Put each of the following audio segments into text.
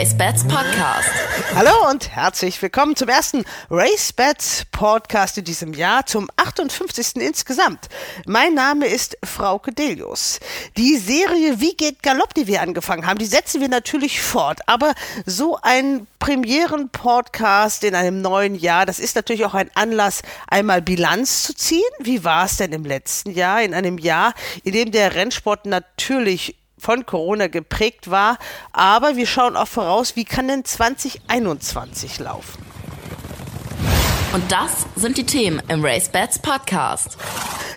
RaceBets Podcast. Hallo und herzlich willkommen zum ersten RaceBets Podcast in diesem Jahr, zum 58. insgesamt. Mein Name ist Frauke Delius. Die Serie Wie geht Galopp, die wir angefangen haben, die setzen wir natürlich fort. Aber so ein Premieren-Podcast in einem neuen Jahr, das ist natürlich auch ein Anlass, einmal Bilanz zu ziehen. Wie war es denn im letzten Jahr? In einem Jahr, in dem der Rennsport natürlich von Corona geprägt war. Aber wir schauen auch voraus, wie kann denn 2021 laufen? Und das sind die Themen im RaceBets Podcast.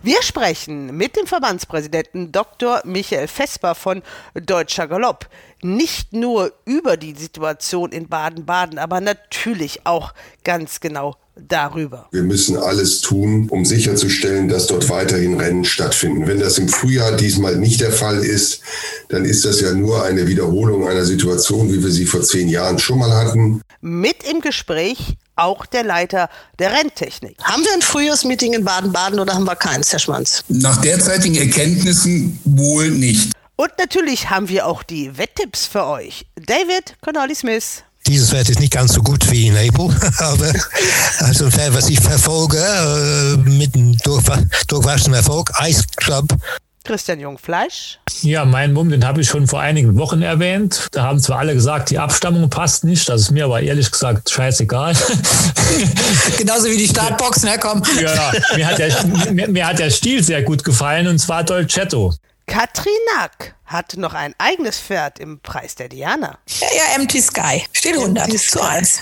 Wir sprechen mit dem Verbandspräsidenten Dr. Michael Vesper von Deutscher Galopp. Nicht nur über die Situation in Baden-Baden, aber natürlich auch ganz genau darüber. Wir müssen alles tun, um sicherzustellen, dass dort weiterhin Rennen stattfinden. Wenn das im Frühjahr diesmal nicht der Fall ist, dann ist das ja nur eine Wiederholung einer Situation, wie wir sie vor zehn Jahren schon mal hatten. Mit im Gespräch auch der Leiter der Renntechnik. Haben wir ein Frühjahrsmeeting in Baden-Baden oder haben wir keins, Herr Schmanz? Nach derzeitigen Erkenntnissen wohl nicht. Und natürlich haben wir auch die Wetttipps für euch. David Connolly Smith. Dieses Wert ist nicht ganz so gut wie in April, aber also was ich verfolge äh, mit einem durchwachsenen Erfolg, Ice Club. Christian Jungfleisch. Ja, mein Mumm, den habe ich schon vor einigen Wochen erwähnt. Da haben zwar alle gesagt, die Abstammung passt nicht, das ist mir aber ehrlich gesagt scheißegal. Genauso wie die Startboxen, ne? Komm. Ja, mir hat, der, mir, mir hat der Stil sehr gut gefallen und zwar Dolcetto. Katrin Nack hat noch ein eigenes Pferd im Preis der Diana. Ja, ja, Empty Sky. Steht 100 Empty zu 1.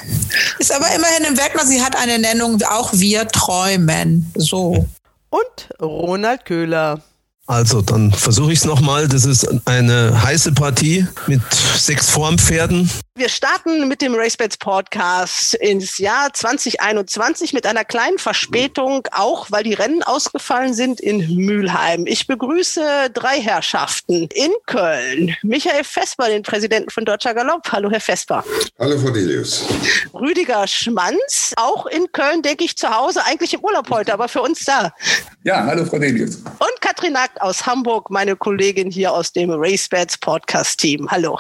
Ist aber immerhin im Wettner, sie hat eine Nennung, auch wir träumen. So. Und Ronald Köhler. Also, dann versuche ich es nochmal. Das ist eine heiße Partie mit sechs Formpferden. Wir starten mit dem RaceBets Podcast ins Jahr 2021 mit einer kleinen Verspätung, auch weil die Rennen ausgefallen sind in Mülheim. Ich begrüße drei Herrschaften in Köln. Michael Vesper, den Präsidenten von Deutscher Galopp. Hallo, Herr Vesper. Hallo, Frau Delius. Rüdiger Schmanz, auch in Köln, denke ich, zu Hause, eigentlich im Urlaub heute, aber für uns da. Ja, hallo, Frau Delius. Und Katrin Nack aus Hamburg, meine Kollegin hier aus dem RaceBets Podcast-Team. Hallo.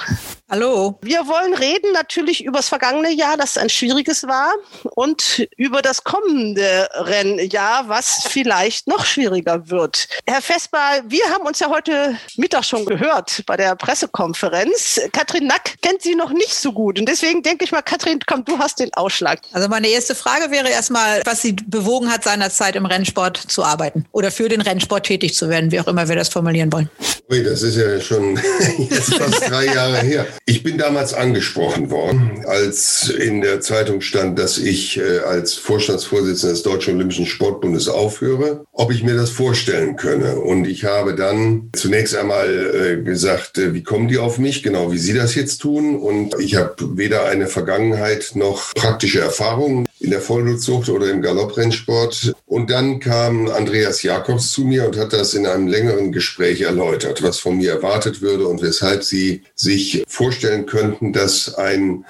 Hallo. Wir wollen reden natürlich über das vergangene Jahr, das ein schwieriges war, und über das kommende Rennjahr, was vielleicht noch schwieriger wird. Herr Vesper, wir haben uns ja heute Mittag schon gehört bei der Pressekonferenz. Katrin Nack kennt Sie noch nicht so gut. Und deswegen denke ich mal, Katrin, komm, du hast den Ausschlag. Also meine erste Frage wäre erstmal, was Sie bewogen hat, seinerzeit im Rennsport zu arbeiten oder für den Rennsport tätig zu werden, wie auch immer wir das formulieren wollen. Ui, das ist ja schon jetzt fast drei Jahre her. Ich bin damals angesprochen worden, als in der Zeitung stand, dass ich äh, als Vorstandsvorsitzender des Deutschen Olympischen Sportbundes aufhöre, ob ich mir das vorstellen könne. Und ich habe dann zunächst einmal äh, gesagt, äh, wie kommen die auf mich, genau wie Sie das jetzt tun. Und ich habe weder eine Vergangenheit noch praktische Erfahrungen in der Vollblutzucht oder im Galopprennsport. Und dann kam Andreas Jakobs zu mir und hat das in einem längeren Gespräch erläutert, was von mir erwartet würde und weshalb sie sich vorstellen könnten, dass ein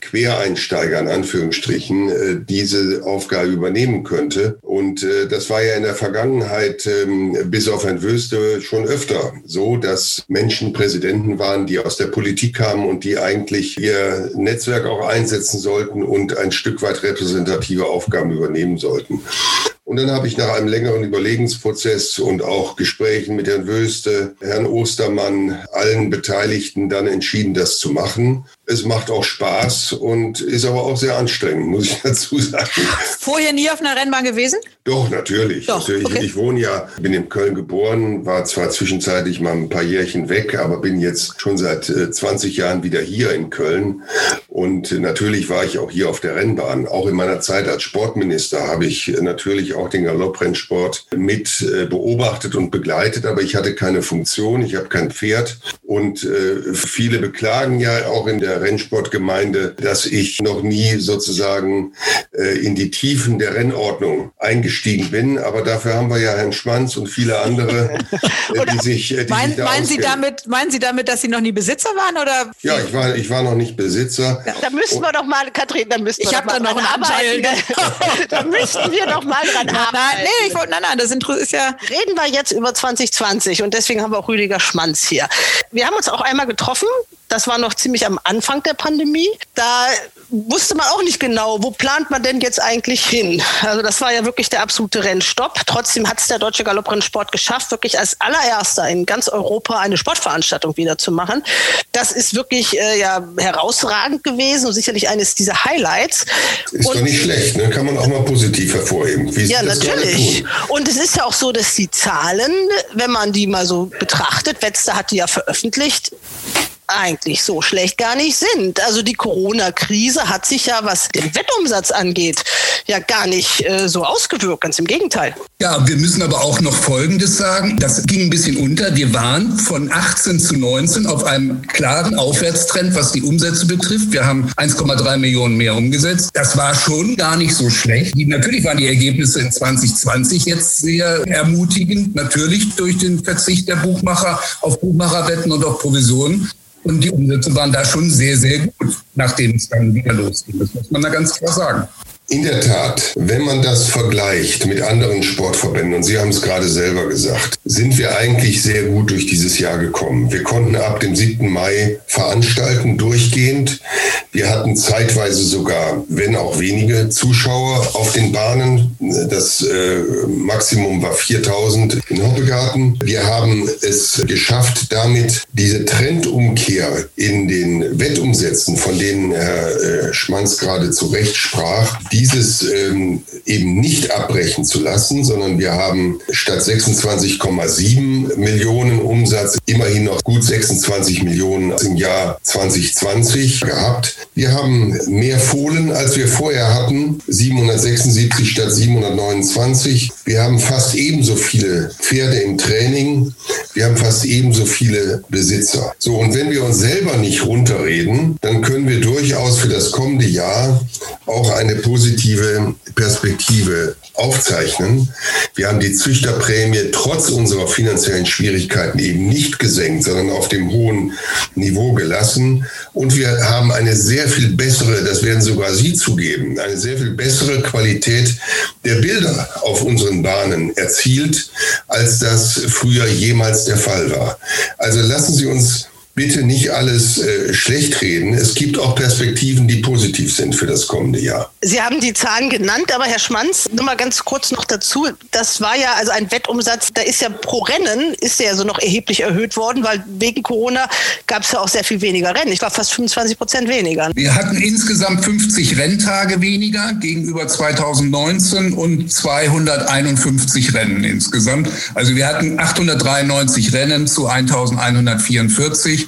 Quereinsteiger in Anführungsstrichen äh, diese Aufgabe übernehmen könnte. Und äh, das war ja in der Vergangenheit ähm, bis auf ein Wöste schon öfter so, dass Menschen Präsidenten waren, die aus der Politik kamen und die eigentlich ihr Netzwerk auch einsetzen sollten und ein Stück weit repräsentieren repräsentative Aufgaben übernehmen sollten. Und dann habe ich nach einem längeren Überlegensprozess und auch Gesprächen mit Herrn Wöste, Herrn Ostermann, allen Beteiligten dann entschieden, das zu machen. Es macht auch Spaß und ist aber auch sehr anstrengend, muss ich dazu sagen. Vorher nie auf einer Rennbahn gewesen? Doch, natürlich. Doch, natürlich. okay. Ich wohne ja, bin in Köln geboren, war zwar zwischenzeitlich mal ein paar Jährchen weg, aber bin jetzt schon seit äh, 20 Jahren wieder hier in Köln. Und äh, natürlich war ich auch hier auf der Rennbahn. Auch in meiner Zeit als Sportminister habe ich äh, natürlich auch den Galopprennsport mit äh, beobachtet und begleitet, aber ich hatte keine Funktion, ich habe kein Pferd. Und äh, viele beklagen ja auch in der Rennsportgemeinde, dass ich noch nie sozusagen äh, in die Tiefen der Rennordnung eingestiegen bin. Aber dafür haben wir ja Herrn Schmanz und viele andere, äh, die sich, äh, die Mein, sich da meinen, Sie damit, meinen Sie damit, dass Sie noch nie Besitzer waren? Oder? Ja, ich war, ich war noch nicht Besitzer. Da müssten wir doch mal, Katrin, da müssten wir Ich doch mal da noch dran arbeiten. da müssten wir doch mal dran Nein, arbeiten. nee, ich wollte, nein, nein, das ist ja. Reden wir jetzt über 2020 und deswegen haben wir auch Rüdiger Schmanz hier. Wir haben uns auch einmal getroffen Das war noch ziemlich am Anfang der Pandemie. Da wusste man auch nicht genau, wo plant man denn jetzt eigentlich hin. Also das war ja wirklich der absolute Rennstopp. Trotzdem hat es der Deutsche Galopprennsport geschafft, wirklich als allererster in ganz Europa eine Sportveranstaltung wieder zu machen. Das ist wirklich äh, ja herausragend gewesen und sicherlich eines dieser Highlights. Ist und, doch nicht schlecht, ne? kann man auch mal positiv hervorheben. Wie ja, natürlich. Und es ist ja auch so, dass die Zahlen, wenn man die mal so betrachtet, Wetzler hat die ja veröffentlicht, eigentlich so schlecht gar nicht sind. Also die Corona-Krise hat sich ja, was den Wettumsatz angeht, ja gar nicht äh, so ausgewirkt, ganz im Gegenteil. Ja, wir müssen aber auch noch Folgendes sagen. Das ging ein bisschen unter. Wir waren von 18 zu 19 auf einem klaren Aufwärtstrend, was die Umsätze betrifft. Wir haben 1,3 Millionen mehr umgesetzt. Das war schon gar nicht so schlecht. Natürlich waren die Ergebnisse in 2020 jetzt sehr ermutigend. Natürlich durch den Verzicht der Buchmacher auf Buchmacherwetten und auf Provisionen. Und die Umsätze waren da schon sehr, sehr gut, nachdem es dann wieder losging. Das muss man da ganz klar sagen. In der Tat, wenn man das vergleicht mit anderen Sportverbänden, und Sie haben es gerade selber gesagt, sind wir eigentlich sehr gut durch dieses Jahr gekommen. Wir konnten ab dem 7. Mai veranstalten, durchgehend. Wir hatten zeitweise sogar, wenn auch wenige, Zuschauer auf den Bahnen. Das äh, Maximum war 4000 in Hoppegarten. Wir haben es geschafft, damit diese Trendumkehr in den Wettumsätzen, von denen Herr äh, Schmanz gerade zu Recht sprach, die dieses ähm, eben nicht abbrechen zu lassen, sondern wir haben statt 26,7 Millionen Umsatz immerhin noch gut 26 Millionen im Jahr 2020 gehabt. Wir haben mehr Fohlen, als wir vorher hatten, 776 statt 729. Wir haben fast ebenso viele Pferde im Training. Wir haben fast ebenso viele Besitzer. So, und wenn wir uns selber nicht runterreden, dann können wir durchaus für das kommende Jahr auch eine positive Perspektive aufzeichnen. Wir haben die Züchterprämie trotz unserer finanziellen Schwierigkeiten eben nicht gesenkt, sondern auf dem hohen Niveau gelassen. Und wir haben eine sehr viel bessere, das werden sogar Sie zugeben, eine sehr viel bessere Qualität der Bilder auf unseren Bahnen erzielt, als das früher jemals der Fall war. Also lassen Sie uns bitte nicht alles äh, schlecht reden. Es gibt auch Perspektiven, die positiv sind für das kommende Jahr. Sie haben die Zahlen genannt, aber Herr Schmanz, nur mal ganz kurz noch dazu. Das war ja also ein Wettumsatz, da ist ja pro Rennen, ist der ja so noch erheblich erhöht worden, weil wegen Corona gab es ja auch sehr viel weniger Rennen. Ich war fast 25 Prozent weniger. Wir hatten insgesamt 50 Renntage weniger gegenüber 2019 und 251 Rennen insgesamt. Also wir hatten 893 Rennen zu 1144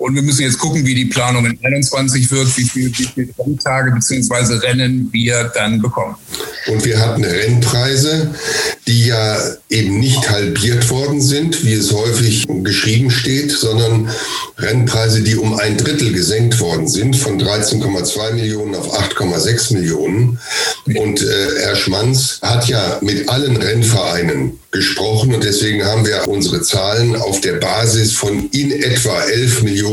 und wir müssen jetzt gucken, wie die Planung in 21 wird, wie viele wie viel Renntage bzw. Rennen wir dann bekommen. Und wir hatten Rennpreise, die ja eben nicht halbiert worden sind, wie es häufig geschrieben steht, sondern Rennpreise, die um ein Drittel gesenkt worden sind, von 13,2 Millionen auf 8,6 Millionen. Und äh, Herr Schmanz hat ja mit allen Rennvereinen gesprochen und deswegen haben wir unsere Zahlen auf der Basis von in etwa 11 Millionen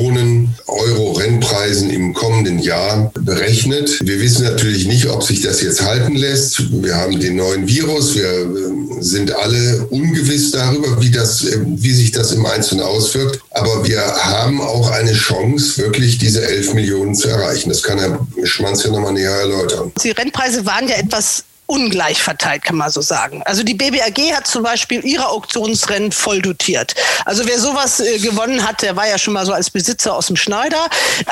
Euro Rennpreisen im kommenden Jahr berechnet. Wir wissen natürlich nicht, ob sich das jetzt halten lässt. Wir haben den neuen Virus, wir äh, sind alle ungewiss darüber, wie, das, äh, wie sich das im Einzelnen auswirkt. Aber wir haben auch eine Chance, wirklich diese 11 Millionen zu erreichen. Das kann Herr Schmanz ja nochmal näher erläutern. Die Rennpreise waren ja etwas ungleich verteilt, kann man so sagen. Also die BBAG hat zum Beispiel ihre Auktionsrennen voll dotiert. Also wer sowas äh, gewonnen hat, der war ja schon mal so als Besitzer aus dem Schneider.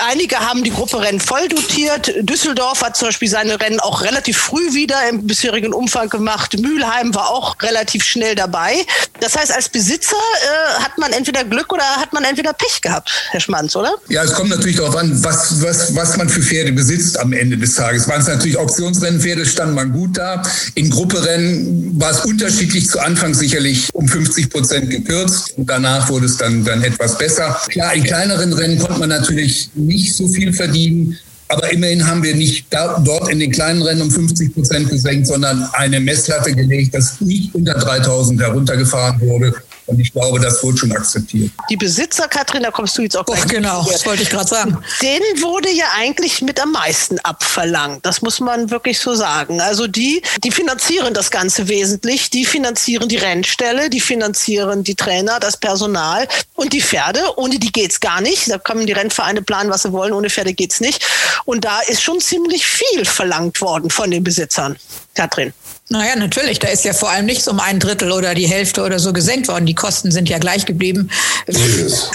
Einige haben die Gruppe Rennen voll dotiert. Düsseldorf hat zum Beispiel seine Rennen auch relativ früh wieder im bisherigen Umfang gemacht. Mülheim war auch relativ schnell dabei. Das heißt, als Besitzer äh, hat man entweder Glück oder hat man entweder Pech gehabt, Herr Schmanz, oder? Ja, es kommt natürlich darauf an, was, was, was man für Pferde besitzt am Ende des Tages. Waren es natürlich Auktionsrennpferde, stand man gut da da. In Grupperennen war es unterschiedlich zu Anfang sicherlich um 50 Prozent gekürzt. Danach wurde es dann, dann etwas besser. Klar, in kleineren Rennen konnte man natürlich nicht so viel verdienen. Aber immerhin haben wir nicht da, dort in den kleinen Rennen um 50 Prozent gesenkt, sondern eine Messlatte gelegt, dass nicht unter 3000 heruntergefahren wurde. Und ich glaube, das wurde schon akzeptiert. Die Besitzer, Katrin, da kommst du jetzt auch gleich. Oh, genau, das wollte ich gerade sagen. Denen wurde ja eigentlich mit am meisten abverlangt. Das muss man wirklich so sagen. Also die, die finanzieren das Ganze wesentlich. Die finanzieren die Rennstelle, die finanzieren die Trainer, das Personal und die Pferde. Ohne die geht's gar nicht. Da können die Rennvereine planen, was sie wollen. Ohne Pferde geht's nicht. Und da ist schon ziemlich viel verlangt worden von den Besitzern. Katrin. Naja, natürlich. Da ist ja vor allem nichts um ein Drittel oder die Hälfte oder so gesenkt worden. Die Kosten sind ja gleich geblieben.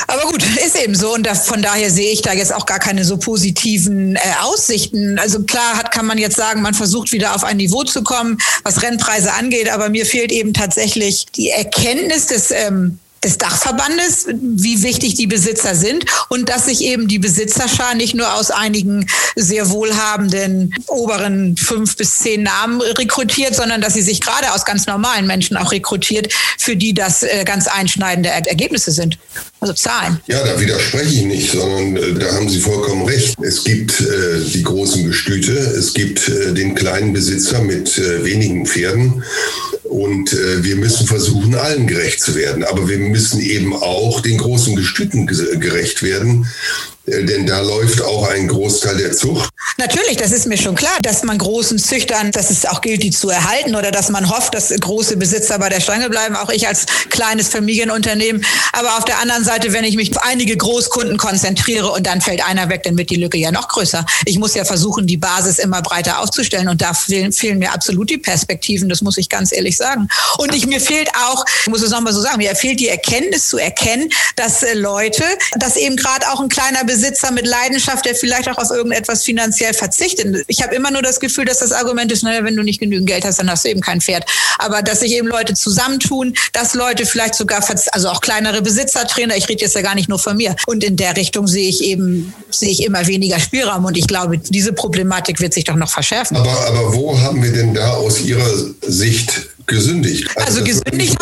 Aber gut, ist eben so. Und da, von daher sehe ich da jetzt auch gar keine so positiven äh, Aussichten. Also klar hat, kann man jetzt sagen, man versucht wieder auf ein Niveau zu kommen, was Rennpreise angeht. Aber mir fehlt eben tatsächlich die Erkenntnis des ähm, des Dachverbandes, wie wichtig die Besitzer sind und dass sich eben die Besitzerschar nicht nur aus einigen sehr wohlhabenden oberen fünf bis zehn Namen rekrutiert, sondern dass sie sich gerade aus ganz normalen Menschen auch rekrutiert, für die das äh, ganz einschneidende Ergebnisse sind. Also Zahlen. Ja, da widerspreche ich nicht, sondern äh, da haben Sie vollkommen recht. Es gibt äh, die großen Gestüte, es gibt äh, den kleinen Besitzer mit äh, wenigen Pferden und äh, wir müssen versuchen, allen gerecht zu werden. Aber wir müssen eben auch den großen Gestüten gerecht werden. Äh, denn da läuft auch ein Großteil der Zucht. Natürlich, das ist mir schon klar, dass man großen Züchtern, dass es auch gilt, die zu erhalten oder dass man hofft, dass große Besitzer bei der Stange bleiben, auch ich als kleines Familienunternehmen. Aber auf der anderen Seite, wenn ich mich auf einige Großkunden konzentriere und dann fällt einer weg, dann wird die Lücke ja noch größer. Ich muss ja versuchen, die Basis immer breiter aufzustellen und da fehlen, fehlen mir absolut die Perspektiven, das muss ich ganz ehrlich sagen. Und ich, mir fehlt auch, ich muss es nochmal so sagen, mir fehlt die Erkenntnis zu erkennen, dass äh, Leute, dass eben gerade auch ein kleiner Besitzer mit Leidenschaft, der vielleicht auch auf irgendetwas finanziell verzichtet. Ich habe immer nur das Gefühl, dass das Argument ist, naja, wenn du nicht genügend Geld hast, dann hast du eben kein Pferd. Aber dass sich eben Leute zusammentun, dass Leute vielleicht sogar, also auch kleinere Besitzertrainer, ich rede jetzt ja gar nicht nur von mir. Und in der Richtung sehe ich eben, sehe ich immer weniger Spielraum. Und ich glaube, diese Problematik wird sich doch noch verschärfen. Aber, aber wo haben wir denn da aus Ihrer Sicht gesündigt. Also, also gesündigt.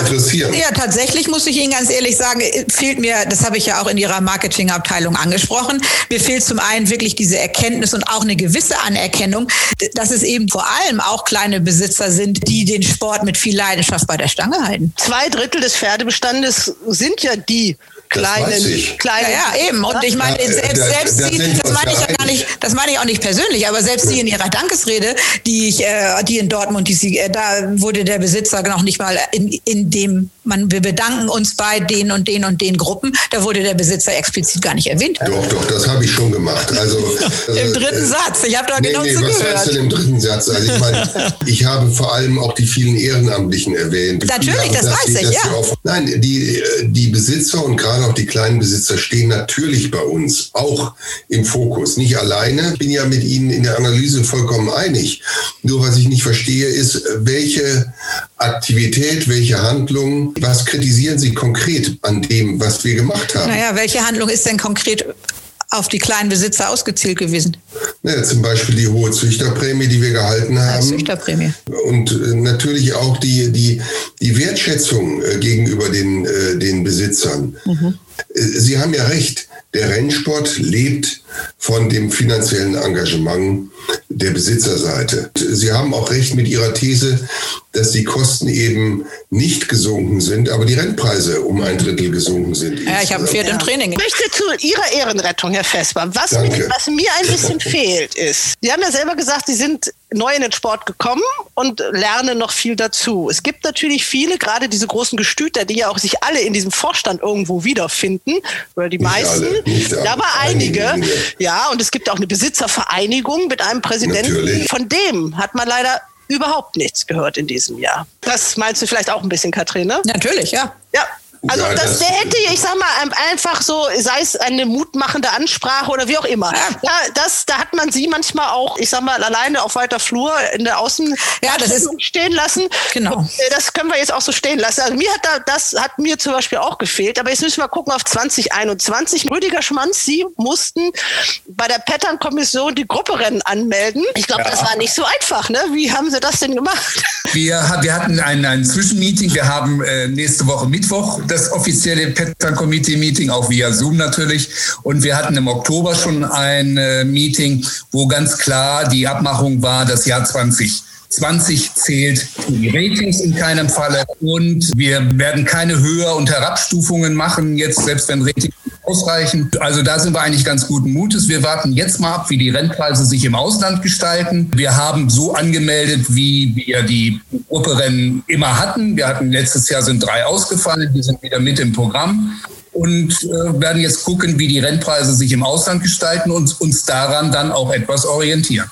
Ja, tatsächlich muss ich Ihnen ganz ehrlich sagen, fehlt mir, das habe ich ja auch in Ihrer Marketingabteilung angesprochen, mir fehlt zum einen wirklich diese Erkenntnis und auch eine gewisse Anerkennung, dass es eben vor allem auch kleine Besitzer sind, die den Sport mit viel Leidenschaft bei der Stange halten. Zwei Drittel des Pferdebestandes sind ja die kleinen, kleinen. Ja, ja, eben. Und ich meine, ja, selbst, selbst das, die, das meine ich ja gar nicht, das meine ich auch nicht persönlich, aber selbst Sie in Ihrer Dankesrede, die ich, äh, die in Dortmund, die Sie, äh, da wurde der Besitzer noch nicht mal in, in dem man, wir bedanken uns bei den und den und den Gruppen. Da wurde der Besitzer explizit gar nicht erwähnt. Doch, doch, das habe ich schon gemacht. Also, Im äh, dritten Satz. Ich habe da nee, genau nee, zugehört. Was heißt denn im dritten Satz? Also ich meine, ich habe vor allem auch die vielen Ehrenamtlichen erwähnt. Natürlich, das weiß ich, ja. Oft, nein, die, die Besitzer und gerade auch die kleinen Besitzer stehen natürlich bei uns auch im Fokus. Nicht alleine. Ich bin ja mit Ihnen in der Analyse vollkommen einig. Nur was ich nicht verstehe, ist, welche Aktivität, welche Handlung was kritisieren Sie konkret an dem, was wir gemacht haben? Naja, welche Handlung ist denn konkret auf die kleinen Besitzer ausgezielt gewesen? Ja, zum Beispiel die hohe Züchterprämie, die wir gehalten haben. Ja, Züchterprämie. Und äh, natürlich auch die, die, die Wertschätzung äh, gegenüber den, äh, den Besitzern. Mhm. Sie haben ja recht, der Rennsport lebt von dem finanziellen Engagement der Besitzerseite. Sie haben auch recht mit Ihrer These, dass die Kosten eben nicht gesunken sind, aber die Rennpreise um ein Drittel gesunken sind. Ja, ich habe ein Pferd im Training. Ich möchte zu Ihrer Ehrenrettung, Herr Vesper. Was, mir, was mir ein bisschen fehlt, ist, Sie haben ja selber gesagt, Sie sind neu in den Sport gekommen und lernen noch viel dazu. Es gibt natürlich viele, gerade diese großen Gestüter, die ja auch sich alle in diesem Vorstand irgendwo wiederfinden, oder die nicht meisten, alle, alle. aber einige. einige. Ja, und es gibt auch eine Besitzervereinigung mit einem Präsidenten. Natürlich. Von dem hat man leider überhaupt nichts gehört in diesem Jahr. Das meinst du vielleicht auch ein bisschen, Katrine? Natürlich, ja. Ja, also ja, das, der hätte, ich sag mal, einfach so, sei es eine mutmachende Ansprache oder wie auch immer. Ja, das, da hat man sie manchmal auch, ich sag mal, alleine auf weiter Flur in der Außen ja, das ist, stehen lassen. Genau. Äh, das können wir jetzt auch so stehen lassen. Also mir hat da, das hat mir zum Beispiel auch gefehlt. Aber jetzt müssen wir gucken auf 2021. Rüdiger Schmanz, Sie mussten bei der Pattern-Kommission die Grupperennen anmelden. Ich glaube, ja. das war nicht so einfach. Ne? Wie haben Sie das denn gemacht? Wir, wir hatten ein, ein Zwischenmeeting. Wir haben äh, nächste Woche Mittwoch das offizielle Pattern Committee Meeting, auch via Zoom natürlich. Und wir hatten im Oktober schon ein äh, Meeting, wo ganz klar die Abmachung war, das Jahr 20 20 zählt die Ratings in keinem Falle und wir werden keine Höher- und Herabstufungen machen, jetzt selbst wenn Ratings ausreichen. Also da sind wir eigentlich ganz guten Mutes. Wir warten jetzt mal ab, wie die Rennpreise sich im Ausland gestalten. Wir haben so angemeldet, wie wir die Grupperennen immer hatten. Wir hatten letztes Jahr sind drei ausgefallen, die sind wieder mit im Programm und äh, werden jetzt gucken, wie die Rennpreise sich im Ausland gestalten und uns daran dann auch etwas orientieren.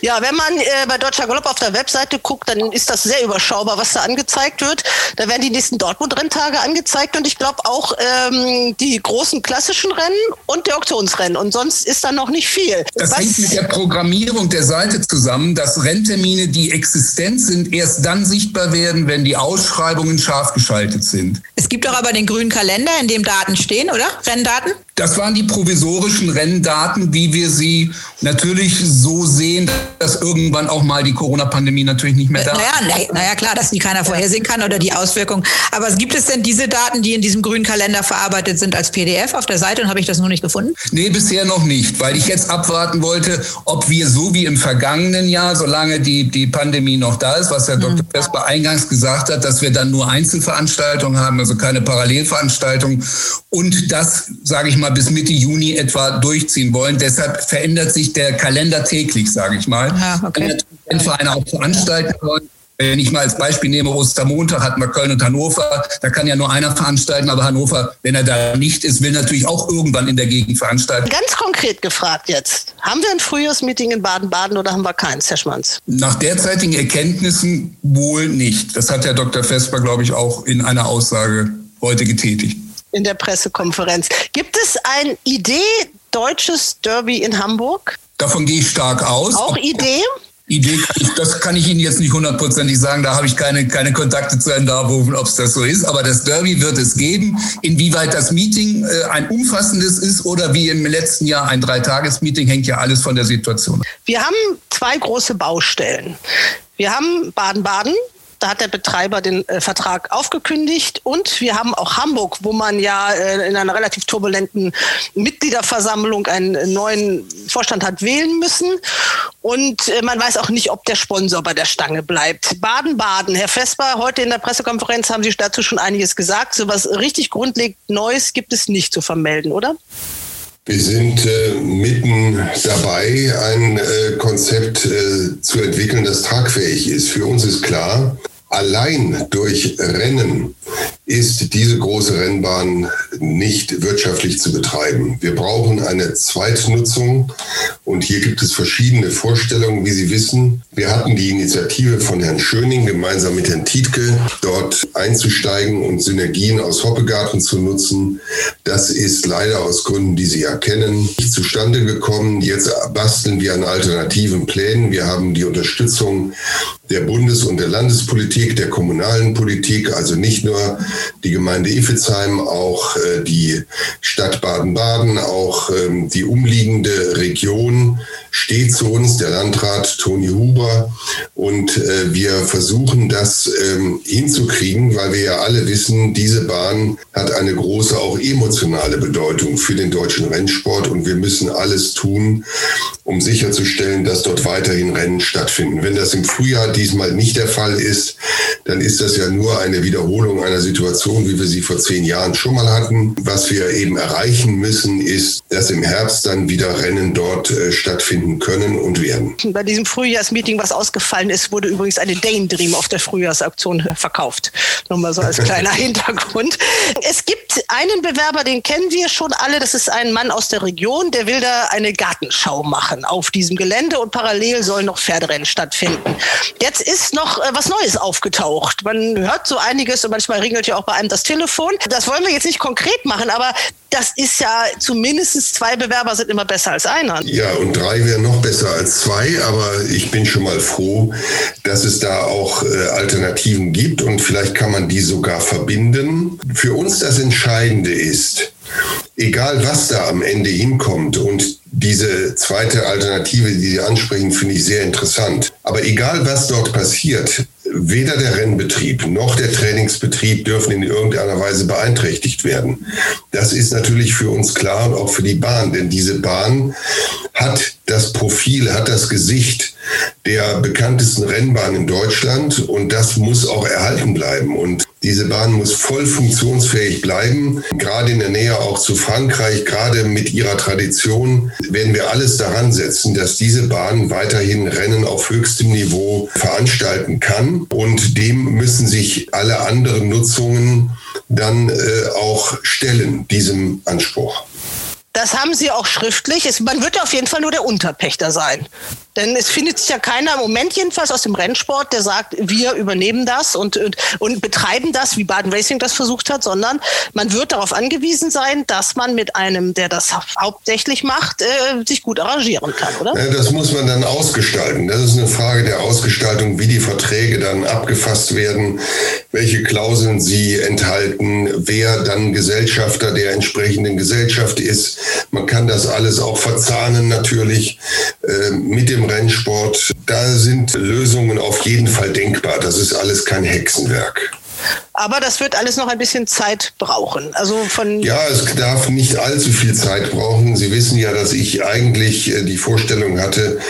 Ja, wenn man äh, bei Deutscher Galopp auf der Webseite guckt, dann ist das sehr überschaubar, was da angezeigt wird. Da werden die nächsten Dortmund-Renntage angezeigt und ich glaube auch ähm, die großen klassischen Rennen und die Auktionsrennen. Und sonst ist da noch nicht viel. Das was? hängt mit der Programmierung der Seite zusammen, dass Renntermine, die existent sind, erst dann sichtbar werden, wenn die Ausschreibungen scharf geschaltet sind. Es gibt doch aber den grünen Kalender, in dem Daten stehen, oder? Renndaten? Das waren die provisorischen Renndaten, wie wir sie natürlich so sehen, dass irgendwann auch mal die Corona-Pandemie natürlich nicht mehr da ist. Naja, na, naja, klar, dass die keiner vorhersehen kann oder die Auswirkungen. Aber gibt es denn diese Daten, die in diesem grünen Kalender verarbeitet sind, als PDF auf der Seite und habe ich das noch nicht gefunden? Nee, bisher noch nicht, weil ich jetzt abwarten wollte, ob wir so wie im vergangenen Jahr, solange die, die Pandemie noch da ist, was Herr Dr. Vesper eingangs gesagt hat, dass wir dann nur Einzelveranstaltungen haben, also keine Parallelveranstaltungen und das, sage ich mal, bis Mitte Juni etwa durchziehen wollen. Deshalb verändert sich der Kalender täglich, sage ich mal. Ah, okay. Wenn Vereine auch veranstalten wollen, wenn ich mal als Beispiel nehme, Ostermontag hatten wir Köln und Hannover, da kann ja nur einer veranstalten, aber Hannover, wenn er da nicht ist, will natürlich auch irgendwann in der Gegend veranstalten. Ganz konkret gefragt jetzt. Haben wir ein Frühjahrsmeeting in Baden-Baden oder haben wir keins, Herr Schmanz? Nach derzeitigen Erkenntnissen wohl nicht. Das hat Herr Dr. Vesper, glaube ich, auch in einer Aussage heute getätigt. In der Pressekonferenz. Gibt es eine Idee deutsches Derby in Hamburg? Davon gehe ich stark aus. Auch Idee? Idee, kann ich, das kann ich Ihnen jetzt nicht hundertprozentig sagen. Da habe ich keine, keine Kontakte zu Herrn Darboven, ob es das so ist. Aber das Derby wird es geben. Inwieweit das Meeting äh, ein umfassendes ist oder wie im letzten Jahr ein Dreitages-Meeting, hängt ja alles von der Situation ab. Wir haben zwei große Baustellen. Wir haben Baden-Baden, da hat der Betreiber den äh, Vertrag aufgekündigt. Und wir haben auch Hamburg, wo man ja äh, in einer relativ turbulenten Mitgliederversammlung einen neuen Vorstand hat wählen müssen. Und äh, man weiß auch nicht, ob der Sponsor bei der Stange bleibt. Baden-Baden, Herr Vesper, heute in der Pressekonferenz haben Sie dazu schon einiges gesagt. So was richtig grundlegend Neues gibt es nicht zu vermelden, oder? Wir sind äh, mitten dabei, ein äh, Konzept äh, zu entwickeln, das tragfähig ist. Für uns ist klar, allein durch Rennen ist diese große Rennbahn nicht wirtschaftlich zu betreiben. Wir brauchen eine Zweitnutzung und hier gibt es verschiedene Vorstellungen, wie Sie wissen. Wir hatten die Initiative von Herrn Schöning gemeinsam mit Herrn Tietke dort einzusteigen und Synergien aus Hoppegarten zu nutzen. Das ist leider aus Gründen, die Sie erkennen, nicht zustande gekommen. Jetzt basteln wir an alternativen Plänen. Wir haben die Unterstützung der Bundes- und der Landespolitik, der kommunalen Politik, also nicht nur die Gemeinde Iffezheim, auch äh, die Stadt Baden-Baden, auch ähm, die umliegende Region steht zu uns, der Landrat Toni Huber. Und äh, wir versuchen das ähm, hinzukriegen, weil wir ja alle wissen, diese Bahn hat eine große, auch emotionale Bedeutung für den deutschen Rennsport. Und wir müssen alles tun, um sicherzustellen, dass dort weiterhin Rennen stattfinden. Wenn das im Frühjahr diesmal nicht der Fall ist, dann ist das ja nur eine Wiederholung einer Situation, wie wir sie vor zehn Jahren schon mal hatten. Was wir eben erreichen müssen, ist, dass im Herbst dann wieder Rennen dort äh, stattfinden können und werden. Bei diesem Frühjahrsmeeting, was ausgefallen ist, wurde übrigens eine Dane Dream auf der Frühjahrsauktion verkauft. Nur mal so als kleiner Hintergrund. Es gibt einen Bewerber, den kennen wir schon alle. Das ist ein Mann aus der Region, der will da eine Gartenschau machen auf diesem Gelände und parallel sollen noch Pferderennen stattfinden. Jetzt ist noch äh, was Neues aufgetaucht. Man hört so einiges und manchmal ringelt ja auch bei einem das Telefon. Das wollen wir jetzt nicht konkret machen, aber das ist ja zumindest zwei Bewerber sind immer besser als einer. Ja, und drei wären noch besser als zwei, aber ich bin schon mal froh, dass es da auch äh, Alternativen gibt und vielleicht kann man die sogar verbinden. Für uns das Entscheidende ist, egal was da am Ende hinkommt und diese zweite Alternative, die Sie ansprechen, finde ich sehr interessant. Aber egal was dort passiert, weder der Rennbetrieb noch der Trainingsbetrieb dürfen in irgendeiner Weise beeinträchtigt werden. Das ist natürlich für uns klar und auch für die Bahn, denn diese Bahn hat das Profil, hat das Gesicht der bekanntesten Rennbahn in Deutschland und das muss auch erhalten bleiben. Und diese Bahn muss voll funktionsfähig bleiben, gerade in der Nähe auch zu Frankreich, gerade mit ihrer Tradition werden wir alles daran setzen, dass diese Bahn weiterhin Rennen auf höchstem Niveau veranstalten kann und dem müssen sich alle anderen Nutzungen dann äh, auch stellen, diesem Anspruch. Das haben Sie auch schriftlich. Es, man wird auf jeden Fall nur der Unterpächter sein. Denn es findet sich ja keiner im Moment jedenfalls aus dem Rennsport, der sagt, wir übernehmen das und, und, und betreiben das, wie Baden Racing das versucht hat, sondern man wird darauf angewiesen sein, dass man mit einem, der das hauptsächlich macht, äh, sich gut arrangieren kann, oder? Das muss man dann ausgestalten. Das ist eine Frage der Ausgestaltung, wie die Verträge dann abgefasst werden, welche Klauseln sie enthalten, wer dann Gesellschafter der entsprechenden Gesellschaft ist. Man kann das alles auch verzahnen natürlich äh, mit dem Rennsport. Da sind Lösungen auf jeden Fall denkbar. Das ist alles kein Hexenwerk. Aber das wird alles noch ein bisschen Zeit brauchen. Also von ja, es darf nicht allzu viel Zeit brauchen. Sie wissen ja, dass ich eigentlich äh, die Vorstellung hatte,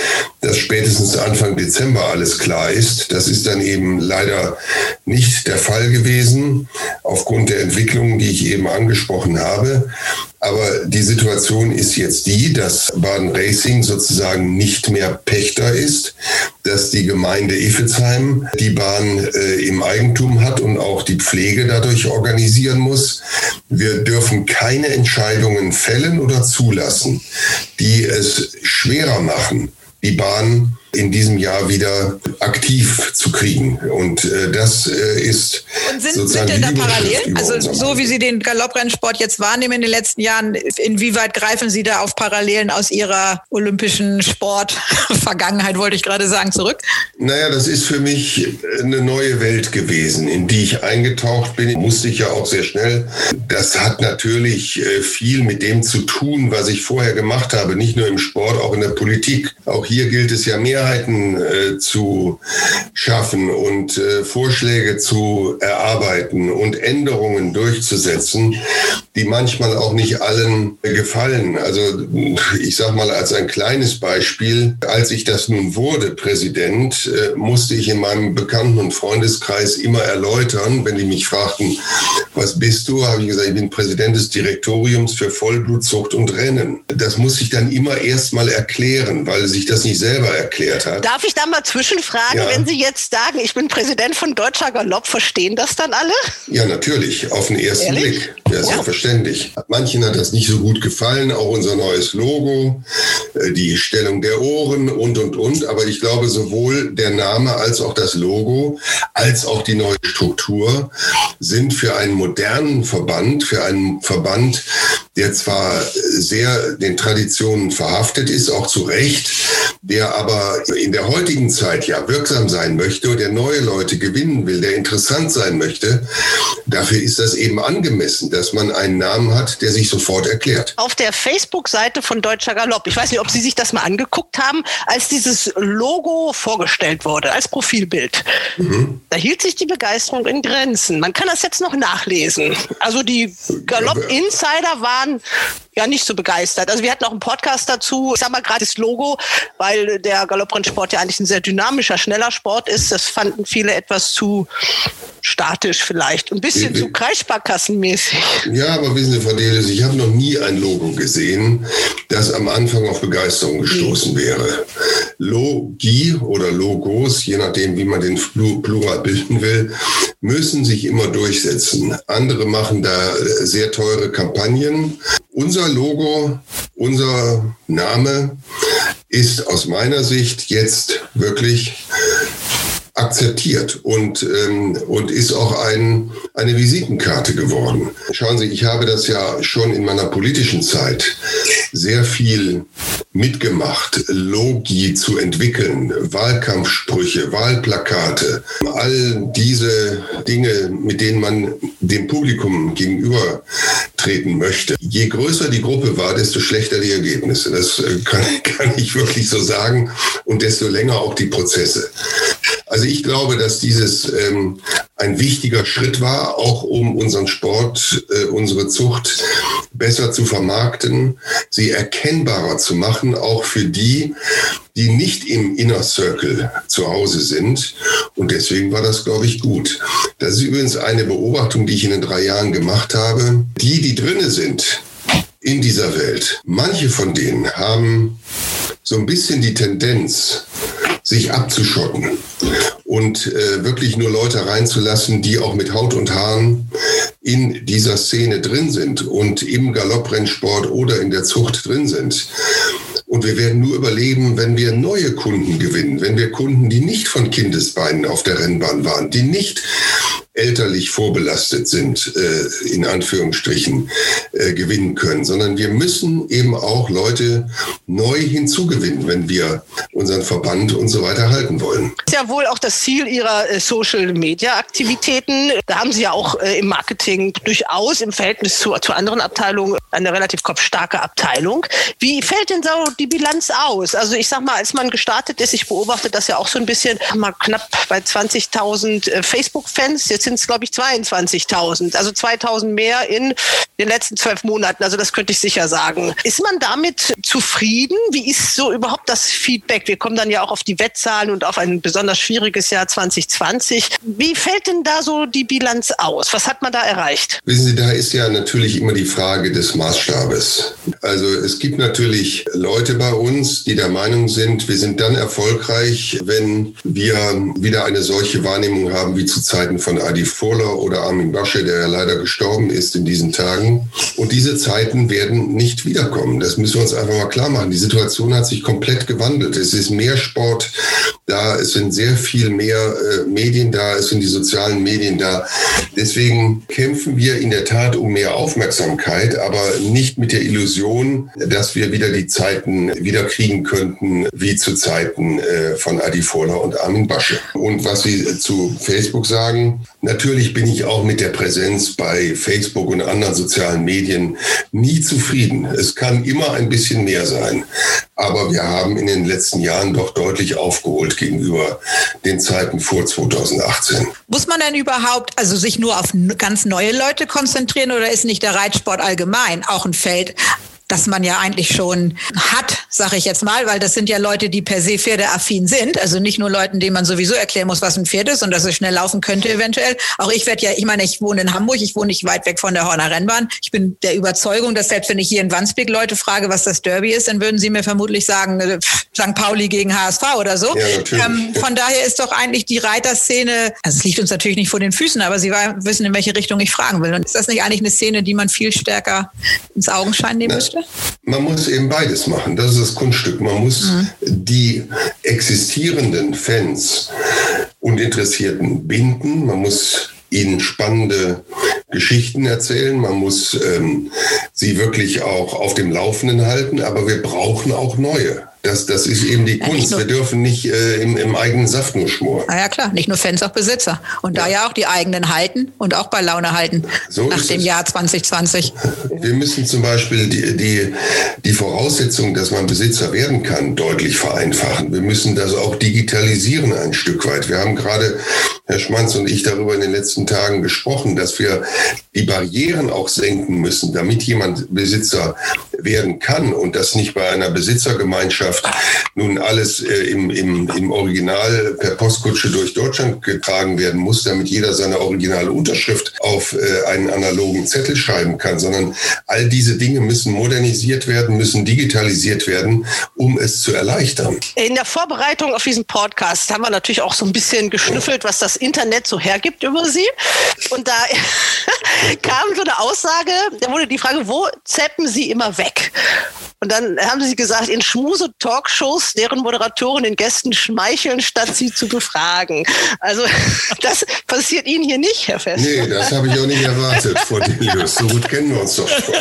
dass spätestens Anfang Dezember alles klar ist. Das ist dann eben leider nicht der Fall gewesen, aufgrund der Entwicklungen, die ich eben angesprochen habe. Aber die Situation ist jetzt die, dass Baden Racing sozusagen nicht mehr Pächter ist, dass die Gemeinde Iffelsheim die Bahn äh, im Eigentum hat und auch die Pflege dadurch organisieren muss. Wir dürfen keine Entscheidungen fällen oder zulassen, die es schwerer machen, die Bahn in diesem Jahr wieder aktiv zu kriegen. Und äh, das äh, ist. Und sind, sind denn da Parallelen? Also so wie Sie den Galopprennsport jetzt wahrnehmen in den letzten Jahren, inwieweit greifen Sie da auf Parallelen aus Ihrer olympischen Sport-Vergangenheit, wollte ich gerade sagen, zurück? Naja, das ist für mich eine neue Welt gewesen, in die ich eingetaucht bin. Musste ich ja auch sehr schnell. Das hat natürlich äh, viel mit dem zu tun, was ich vorher gemacht habe, nicht nur im Sport, auch in der Politik. Auch hier gilt es ja mehr Mehrheiten äh, zu schaffen und äh, Vorschläge zu erarbeiten und Änderungen durchzusetzen, die manchmal auch nicht allen gefallen. Also ich sage mal als ein kleines Beispiel, als ich das nun wurde, Präsident, äh, musste ich in meinem Bekannten- und Freundeskreis immer erläutern, wenn die mich fragten, was bist du, habe ich gesagt, ich bin Präsident des Direktoriums für Vollblutzucht und Rennen. Das muss ich dann immer erst mal erklären, weil sich das nicht selber erklärt erklärt hat. Darf ich da mal zwischenfragen, ja. wenn Sie jetzt sagen, ich bin Präsident von Deutscher Galopp, verstehen das dann alle? Ja, natürlich, auf den ersten Ehrlich? Blick. Ja, selbstverständlich. Manchen hat das nicht so gut gefallen, auch unser neues Logo, äh, die Stellung der Ohren und, und, und. Aber ich glaube, sowohl der Name als auch das Logo, als auch die neue Struktur sind für einen modernen Verband, für einen Verband, der zwar sehr den Traditionen verhaftet ist, auch zu Recht, der aber in der heutigen Zeit ja wirksam sein möchte und der neue Leute gewinnen will, der interessant sein möchte, dafür ist das eben angemessen, dass man einen Namen hat, der sich sofort erklärt. Auf der Facebook-Seite von Deutscher Galopp, ich weiß nicht, ob Sie sich das mal angeguckt haben, als dieses Logo vorgestellt wurde, als Profilbild, mhm. da hielt sich die Begeisterung in Grenzen. Man kann das jetzt noch nachlesen. Also die Galopp-Insider waren ja nicht so begeistert. Also wir hatten auch einen Podcast dazu. Ich sag mal gerade das Logo, weil der Galopprennsport ja eigentlich ein sehr dynamischer, schneller Sport ist. Das fanden viele etwas zu statisch vielleicht. Ein bisschen zu kreissparkassenmäßig. Ja, aber wissen Sie, Frau Deles, ich habe noch nie ein Logo gesehen, das am Anfang auf Begeisterung gestoßen wäre. Logi oder Logos, je nachdem, wie man den Plural bilden will, müssen sich immer durchsetzen. Andere machen da sehr teure Kampagnen. Unser Logo, unser Name ist aus meiner Sicht jetzt wirklich akzeptiert und, ähm, und ist auch ein, eine Visitenkarte geworden. Schauen Sie, ich habe das ja schon in meiner politischen Zeit sehr viel mitgemacht, Logi zu entwickeln, Wahlkampfsprüche, Wahlplakate, all diese Dinge, mit denen man dem Publikum gegenüber treten möchte. Je größer die Gruppe war, desto schlechter die Ergebnisse. Das äh, kann, kann ich wirklich so sagen und desto länger auch die Prozesse. Also ich glaube, dass dieses ähm, ein wichtiger Schritt war, auch um unseren Sport, äh, unsere Zucht besser zu vermarkten, sie erkennbarer zu machen, auch für die, die nicht im Inner Circle zu Hause sind. Und deswegen war das, glaube ich, gut. Das ist übrigens eine Beobachtung, die ich in den drei Jahren gemacht habe. Die, die drinne sind in dieser Welt, manche von denen haben so ein bisschen die Tendenz, sich abzuschotten und äh, wirklich nur Leute reinzulassen, die auch mit Haut und Haaren in dieser Szene drin sind und im Galopprennsport oder in der Zucht drin sind. Und wir werden nur überleben, wenn wir neue Kunden gewinnen, wenn wir Kunden, die nicht von Kindesbeinen auf der Rennbahn waren, die nicht elterlich vorbelastet sind, äh, in Anführungsstrichen, äh, gewinnen können, sondern wir müssen eben auch Leute neu hinzugewinnen, wenn wir unseren Verband und so weiter halten wollen. Das ist ja wohl auch das Ziel Ihrer äh, Social-Media-Aktivitäten. Da haben Sie ja auch äh, im Marketing durchaus im Verhältnis zu, zu anderen Abteilungen eine relativ kopfstarke Abteilung. Wie fällt denn so die Bilanz aus? Also ich sag mal, als man gestartet ist, ich beobachte das ja auch so ein bisschen, mal knapp bei 20.000 äh, Facebook-Fans. Jetzt sind es, glaube ich, 22.000. Also 2.000 mehr in den letzten zwölf Monaten. Also das könnte ich sicher sagen. Ist man damit zufrieden? Wie ist so überhaupt das Feedback? Wir kommen dann ja auch auf die Wettzahlen und auf ein besonders schwieriges Jahr 2020. Wie fällt denn da so die Bilanz aus? Was hat man da erreicht? Wissen Sie, da ist ja natürlich immer die Frage des Maßstabes. Also es gibt natürlich Leute bei uns, die der Meinung sind, wir sind dann erfolgreich, wenn wir wieder eine solche Wahrnehmung haben wie zu Zeiten von Adi Adi Furler oder Armin Basche, der ja leider gestorben ist in diesen Tagen. Und diese Zeiten werden nicht wiederkommen. Das müssen wir uns einfach mal klar machen. Die Situation hat sich komplett gewandelt. Es ist mehr Sport da, es sind sehr viel mehr äh, Medien da, es sind die sozialen Medien da. Deswegen kämpfen wir in der Tat um mehr Aufmerksamkeit, aber nicht mit der Illusion, dass wir wieder die Zeiten wieder kriegen könnten, wie zu Zeiten äh, von Adi Furler und Armin Basche. Und was Sie zu Facebook sagen, Natürlich bin ich auch mit der Präsenz bei Facebook und anderen sozialen Medien nie zufrieden. Es kann immer ein bisschen mehr sein. Aber wir haben in den letzten Jahren doch deutlich aufgeholt gegenüber den Zeiten vor 2018. Muss man denn überhaupt also sich nur auf ganz neue Leute konzentrieren oder ist nicht der Reitsport allgemein auch ein Feld, das man ja eigentlich schon hat, sage ich jetzt mal, weil das sind ja Leute, die per se pferdeaffin sind. Also nicht nur Leuten, denen man sowieso erklären muss, was ein Pferd ist und dass es schnell laufen könnte eventuell. Auch ich werde ja, ich meine, ich wohne in Hamburg, ich wohne nicht weit weg von der Horner Rennbahn. Ich bin der Überzeugung, dass selbst wenn ich hier in Wandsbek Leute frage, was das Derby ist, dann würden sie mir vermutlich sagen, äh, St. Pauli gegen HSV oder so. Ja, ähm, von daher ist doch eigentlich die Reiterszene, also es liegt uns natürlich nicht vor den Füßen, aber Sie wissen, in welche Richtung ich fragen will. Und ist das nicht eigentlich eine Szene, die man viel stärker ins Augenschein nehmen müsste? Man muss eben beides machen. Das ist das Kunststück. Man muss mhm. die existierenden Fans und Interessierten binden. Man muss ihnen spannende Geschichten erzählen. Man muss ähm, sie wirklich auch auf dem Laufenden halten. Aber wir brauchen auch neue. Das, das ist eben die Kunst. Ja, wir dürfen nicht äh, im, im, eigenen Saft nur schmoren. Na ja, klar. Nicht nur Fans, auch Besitzer. Und ja. da ja auch die eigenen halten und auch bei Laune halten. So nach dem es. Jahr 2020. Wir müssen zum Beispiel die, die, die Voraussetzung, dass man Besitzer werden kann, deutlich vereinfachen. Wir müssen das auch digitalisieren ein Stück weit. Wir haben gerade, Herr Schmanz und ich, darüber in den letzten Tagen gesprochen, dass wir die Barrieren auch senken müssen, damit jemand Besitzer werden kann und das nicht bei einer Besitzergemeinschaft nun alles äh, im, im, im Original per Postkutsche durch Deutschland getragen werden muss, damit jeder seine originale Unterschrift auf äh, einen analogen Zettel schreiben kann, sondern all diese Dinge müssen modernisiert werden, müssen digitalisiert werden, um es zu erleichtern. In der Vorbereitung auf diesen Podcast haben wir natürlich auch so ein bisschen geschnüffelt, was das Internet so hergibt über Sie. Und da kam so eine Aussage, da wurde die Frage, wo zappen Sie immer weg? Und dann haben sie gesagt, in Schmuse-Talkshows, deren Moderatoren den Gästen schmeicheln, statt sie zu befragen. Also das passiert Ihnen hier nicht, Herr Fest. Nee, das habe ich auch nicht erwartet, Frau Delius. So gut kennen wir uns doch schon.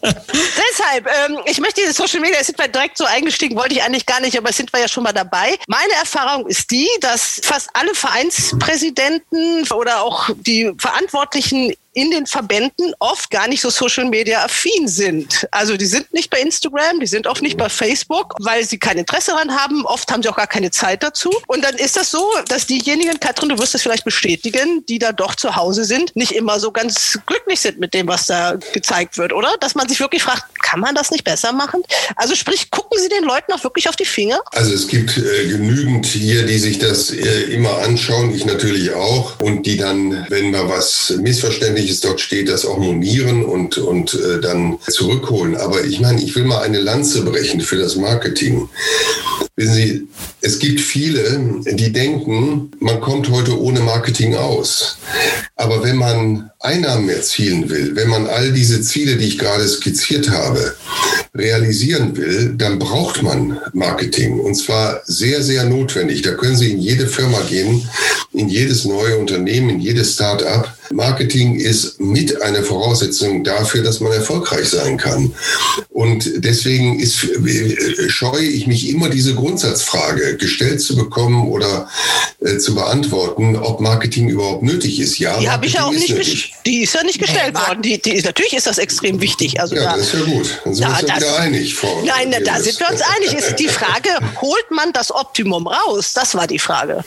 Deshalb, ähm, ich möchte diese Social Media, sind wir direkt so eingestiegen, wollte ich eigentlich gar nicht, aber sind wir ja schon mal dabei. Meine Erfahrung ist die, dass fast alle Vereinspräsidenten oder auch die Verantwortlichen in den Verbänden oft gar nicht so Social Media affin sind. Also die sind nicht bei Instagram, die sind oft nicht bei Facebook, weil sie kein Interesse daran haben. Oft haben sie auch gar keine Zeit dazu. Und dann ist das so, dass diejenigen, Katrin, du wirst es vielleicht bestätigen, die da doch zu Hause sind, nicht immer so ganz glücklich sind mit dem, was da gezeigt wird, oder? Dass man sich wirklich fragt, kann man das nicht besser machen? Also sprich, gucken Sie den Leuten auch wirklich auf die Finger? Also es gibt äh, genügend hier, die sich das äh, immer anschauen, ich natürlich auch, und die dann, wenn mal was Missverständliches dort steht, das auch monieren und, und äh, dann zurückholen. Aber ich meine, ich will mal eine Lanze brechen für das Marketing. Wissen Sie, es gibt viele, die denken, man kommt heute ohne Marketing aus. Aber wenn man Einnahmen erzielen will, wenn man all diese Ziele, die ich gerade skizziert habe, realisieren will, dann braucht man Marketing. Und zwar sehr, sehr notwendig. Da können Sie in jede Firma gehen, in jedes neue Unternehmen, in jedes Start-up. Marketing ist mit einer Voraussetzung dafür, dass man erfolgreich sein kann. Und deswegen ist, scheue ich mich immer diese Grundsatzfrage gestellt zu bekommen oder äh, zu beantworten, ob Marketing überhaupt nötig ist. Ja, die habe ich ja auch nicht. Die ist ja nicht gestellt worden. Die, die ist, natürlich ist das extrem wichtig. Also ja, da, das ist ja gut. Dann sind da, wir uns ja wieder einig. Frau nein, na, da sind wir uns einig. Ist die Frage, holt man das Optimum raus? Das war die Frage.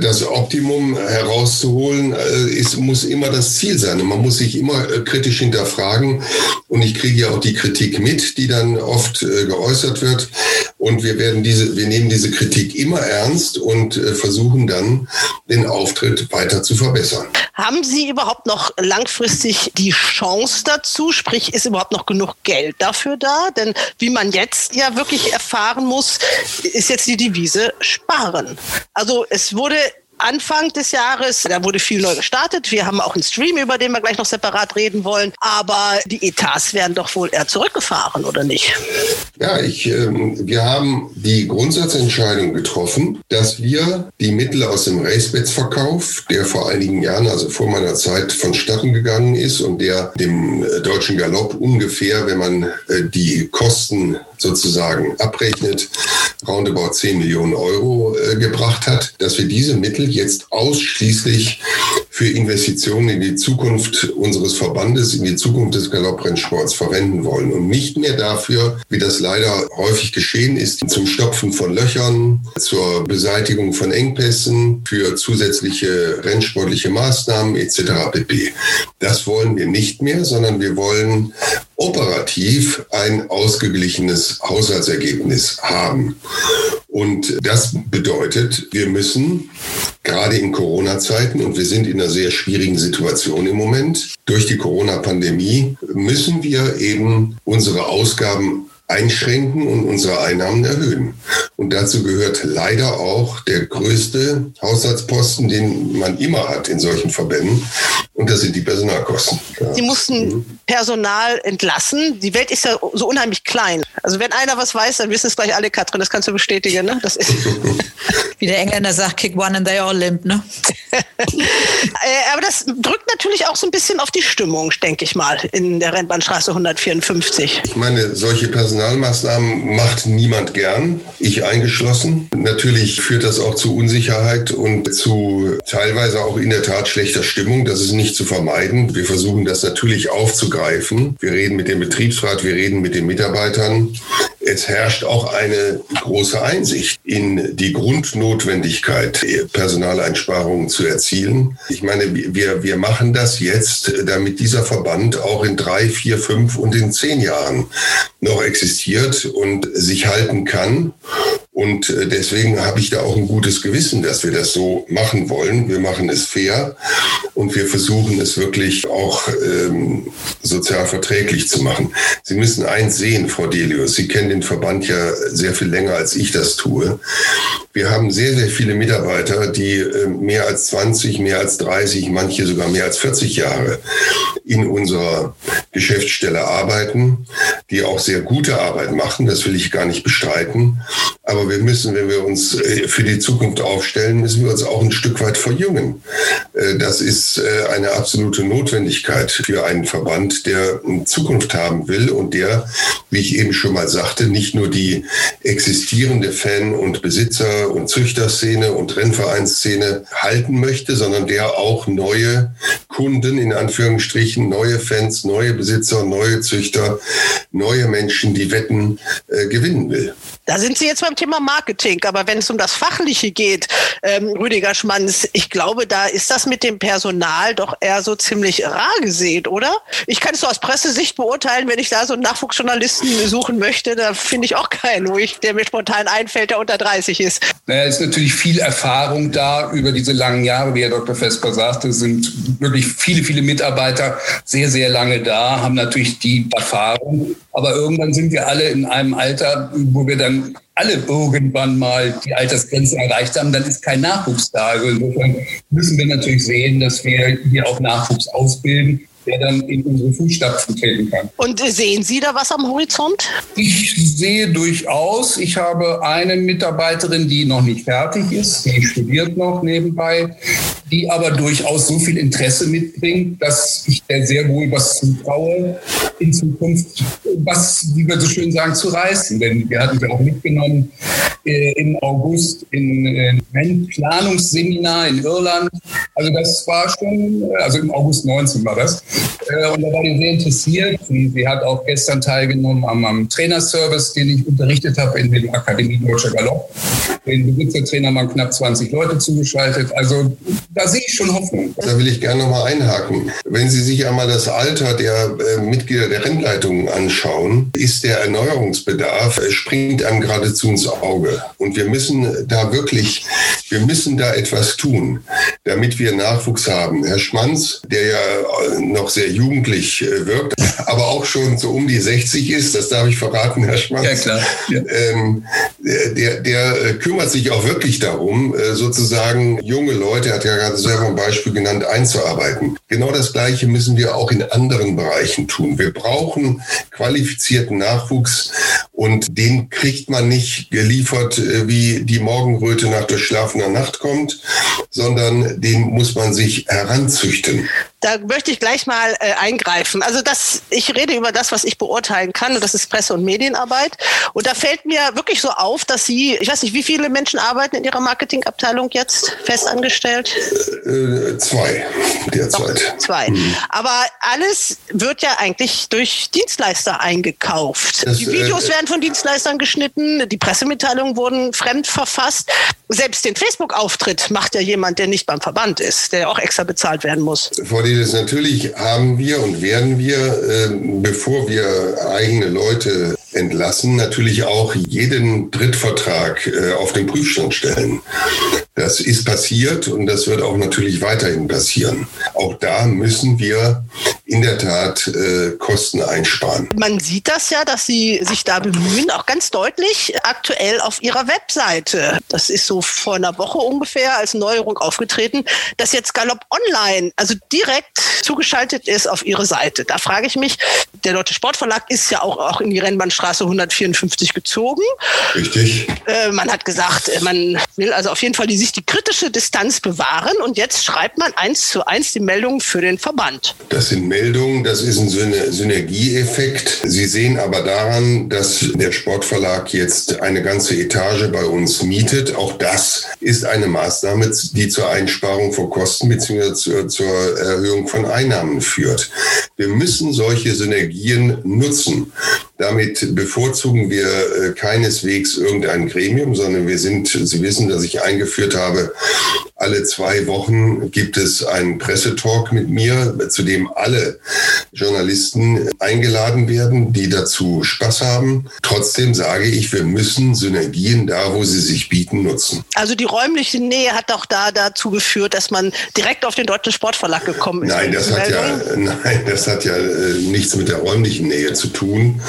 Das Optimum herauszuholen, äh, ist, muss immer das Ziel sein. Und man muss sich immer äh, kritisch hinterfragen. Und ich kriege ja auch die Kritik mit, die dann oft äh, geäußert wird. Und wir werden diese, wir nehmen diese Kritik immer ernst und versuchen dann, den Auftritt weiter zu verbessern. Haben Sie überhaupt noch langfristig die Chance dazu? Sprich, ist überhaupt noch genug Geld dafür da? Denn wie man jetzt ja wirklich erfahren muss, ist jetzt die Devise sparen. Also es wurde Anfang des Jahres. Da wurde viel neu gestartet. Wir haben auch einen Stream, über den wir gleich noch separat reden wollen. Aber die Etats werden doch wohl eher zurückgefahren, oder nicht? Ja, ich, ähm, wir haben die Grundsatzentscheidung getroffen, dass wir die Mittel aus dem Racebets-Verkauf, der vor einigen Jahren, also vor meiner Zeit, vonstatten gegangen ist und der dem äh, deutschen Galopp ungefähr, wenn man äh, die Kosten sozusagen abrechnet, roundabout 10 Millionen Euro äh, gebracht hat, dass wir diese Mittel jetzt ausschließlich für Investitionen in die Zukunft unseres Verbandes, in die Zukunft des Galopprennsports verwenden wollen und nicht mehr dafür, wie das leider häufig geschehen ist, zum Stopfen von Löchern, zur Beseitigung von Engpässen, für zusätzliche rennsportliche Maßnahmen etc. pp. Das wollen wir nicht mehr, sondern wir wollen operativ ein ausgeglichenes Haushaltsergebnis haben. Und das bedeutet, wir müssen gerade in Corona-Zeiten, und wir sind in einer sehr schwierigen Situation im Moment, durch die Corona-Pandemie, müssen wir eben unsere Ausgaben einschränken und unsere Einnahmen erhöhen. Und dazu gehört leider auch der größte Haushaltsposten, den man immer hat in solchen Verbänden. Und das sind die Personalkosten. Ja. Sie mussten mhm. Personal entlassen. Die Welt ist ja so unheimlich klein. Also wenn einer was weiß, dann wissen es gleich alle, Katrin. Das kannst du bestätigen. Ne? Das ist Wie der Engländer sagt, kick one and they all limp. Ne? Äh, aber das drückt natürlich auch so ein bisschen auf die Stimmung, denke ich mal, in der Rennbahnstraße 154. Ich meine, solche Personalmaßnahmen macht niemand gern, ich eingeschlossen. Natürlich führt das auch zu Unsicherheit und zu teilweise auch in der Tat schlechter Stimmung. Das ist nicht zu vermeiden. Wir versuchen das natürlich aufzugreifen. Wir reden mit dem Betriebsrat, wir reden mit den Mitarbeitern. Es herrscht auch eine große Einsicht in die Grundnotwendigkeit, Personaleinsparungen zu erzielen. Ich meine, wir, wir machen das jetzt, damit dieser Verband auch in drei, vier, fünf und in zehn Jahren noch existiert und sich halten kann. Und äh, deswegen habe ich da auch ein gutes Gewissen, dass wir das so machen wollen. Wir machen es fair und wir versuchen es wirklich auch ähm, sozial verträglich zu machen. Sie müssen eins sehen, Frau Delius. Sie kennen den Verband ja sehr viel länger, als ich das tue. Wir haben sehr, sehr viele Mitarbeiter, die äh, mehr als 20, mehr als 30, manche sogar mehr als 40 Jahre in unserer Geschäftsstelle arbeiten, die auch sehr gute Arbeit machen. Das will ich gar nicht bestreiten. Aber Aber wir müssen, wenn wir uns äh, für die Zukunft aufstellen, müssen wir uns auch ein Stück weit verjüngen. Äh, das ist äh, eine absolute Notwendigkeit für einen Verband, der Zukunft haben will und der, wie ich eben schon mal sagte, nicht nur die existierende Fan- und Besitzer- und Züchterszene und Rennvereinsszene halten möchte, sondern der auch neue Kunden, in Anführungsstrichen, neue Fans, neue Besitzer, neue Züchter, neue Menschen, die wetten, äh, gewinnen will. Da sind Sie jetzt beim Thema Marketing, aber wenn es um das Fachliche geht, ähm, Rüdiger Schmanz, ich glaube, da ist das mit dem Personal doch eher so ziemlich rar gesät, oder? Ich kann es so aus Pressesicht beurteilen, wenn ich da so einen Nachwuchsjournalisten suchen möchte, da finde ich auch keinen, wo ich, der mir spontan einfällt, der unter 30 ist. Naja, ist natürlich viel Erfahrung da über diese langen Jahre, wie Herr Dr. Vesper sagte, sind wirklich viele, viele Mitarbeiter sehr, sehr lange da, haben natürlich die Erfahrung. Aber irgendwann sind wir alle in einem Alter, wo wir dann alle irgendwann mal die Altersgrenze erreicht haben, dann ist kein Nachwuchs da. Also insofern müssen wir natürlich sehen, dass wir hier auch Nachwuchs ausbilden der dann in unsere Fußstapfen treten kann. Und sehen Sie da was am Horizont? Ich sehe durchaus. Ich habe eine Mitarbeiterin, die noch nicht fertig ist, die studiert noch nebenbei, die aber durchaus so viel Interesse mitbringt, dass ich der sehr wohl was zutraue, in Zukunft was, wie wir so schön sagen, zu reißen. Denn wir hatten sie auch mitgenommen äh, im August in äh, ein Planungsseminar in Irland. Also das war schon, also im August 19 war das. Äh, und da war die sehr interessiert. Sie, sie hat auch gestern teilgenommen am, am Trainerservice, den ich unterrichtet habe in der Akademie Deutscher Galopp. Den Besitzertrainer waren knapp 20 Leute zugeschaltet. Also da sehe ich schon Hoffnung. Da will ich gerne nochmal einhaken. Wenn Sie sich einmal das Alter der äh, Mitglieder der Rennleitungen anschauen, ist der Erneuerungsbedarf, äh, springt einem geradezu ins Auge. Und wir müssen da wirklich, wir müssen da etwas tun, damit wir Nachwuchs haben. Herr Schmanz, der ja äh, noch sehr jugendlich äh, wirkt, aber auch schon so um die 60 ist, das darf ich verraten, Herr Schmanz. Ja, klar. Ja. Ähm, der, der äh, kümmert sich auch wirklich darum, äh, sozusagen junge Leute, er hat ja gerade selber ein Beispiel genannt, einzuarbeiten. Genau das Gleiche müssen wir auch in anderen Bereichen tun. Wir brauchen qualifizierten Nachwuchs und den kriegt man nicht geliefert, wie die Morgenröte nach durchschlafener Nacht kommt, sondern den muss man sich heranzüchten da möchte ich gleich mal äh, eingreifen. Also das, ich rede über das, was ich beurteilen kann, und das ist Presse- und Medienarbeit. Und da fällt mir wirklich so auf, dass Sie, ich weiß nicht, wie viele Menschen arbeiten in Ihrer Marketingabteilung jetzt festangestellt? Äh, zwei derzeit. Doch, zwei. Mhm. Aber alles wird ja eigentlich durch Dienstleister eingekauft. Das, die Videos äh, werden von Dienstleistern geschnitten, die Pressemitteilungen wurden fremd verfasst. Selbst den Facebook-Auftritt macht ja jemand, der nicht beim Verband ist, der auch extra bezahlt werden muss. Vor Cornelis, natürlich haben wir und werden wir, äh, bevor wir eigene Leute entlassen, natürlich auch jeden Drittvertrag äh, auf den Prüfstand stellen. Das ist passiert und das wird auch natürlich weiterhin passieren. Auch da müssen wir in der Tat äh, Kosten einsparen. Man sieht das ja, dass Sie sich da bemühen, auch ganz deutlich aktuell auf Ihrer Webseite. Das ist so vor einer Woche ungefähr als Neuerung aufgetreten, dass jetzt Galopp Online, also direkt zugeschaltet ist auf Ihre Seite. Da frage ich mich, der Deutsche Sportverlag ist ja auch, auch in die Rennbahnstraße 154 gezogen. Richtig. Äh, man hat gesagt, man will also auf jeden Fall die sich die kritische Distanz bewahren und jetzt schreibt man eins zu eins die Meldungen für den Verband. Das sind Meldungen, das ist ein Synergieeffekt. Sie sehen aber daran, dass der Sportverlag jetzt eine ganze Etage bei uns mietet. Auch das ist eine Maßnahme, die zur Einsparung von Kosten bzw. Zur, zur Erhöhung von Einnahmen führt. Wir müssen solche Synergien nutzen. Damit bevorzugen wir äh, keineswegs irgendein Gremium, sondern wir sind, Sie wissen, dass ich eingeführt habe, alle zwei Wochen gibt es einen Pressetalk mit mir, zu dem alle Journalisten eingeladen werden, die dazu Spaß haben. Trotzdem sage ich, wir müssen Synergien da, wo sie sich bieten, nutzen. Also die räumliche Nähe hat auch da dazu geführt, dass man direkt auf den Deutschen Sportverlag gekommen ist. Nein, das hat ja, nein, das hat ja äh, nichts mit der räumlichen Nähe zu tun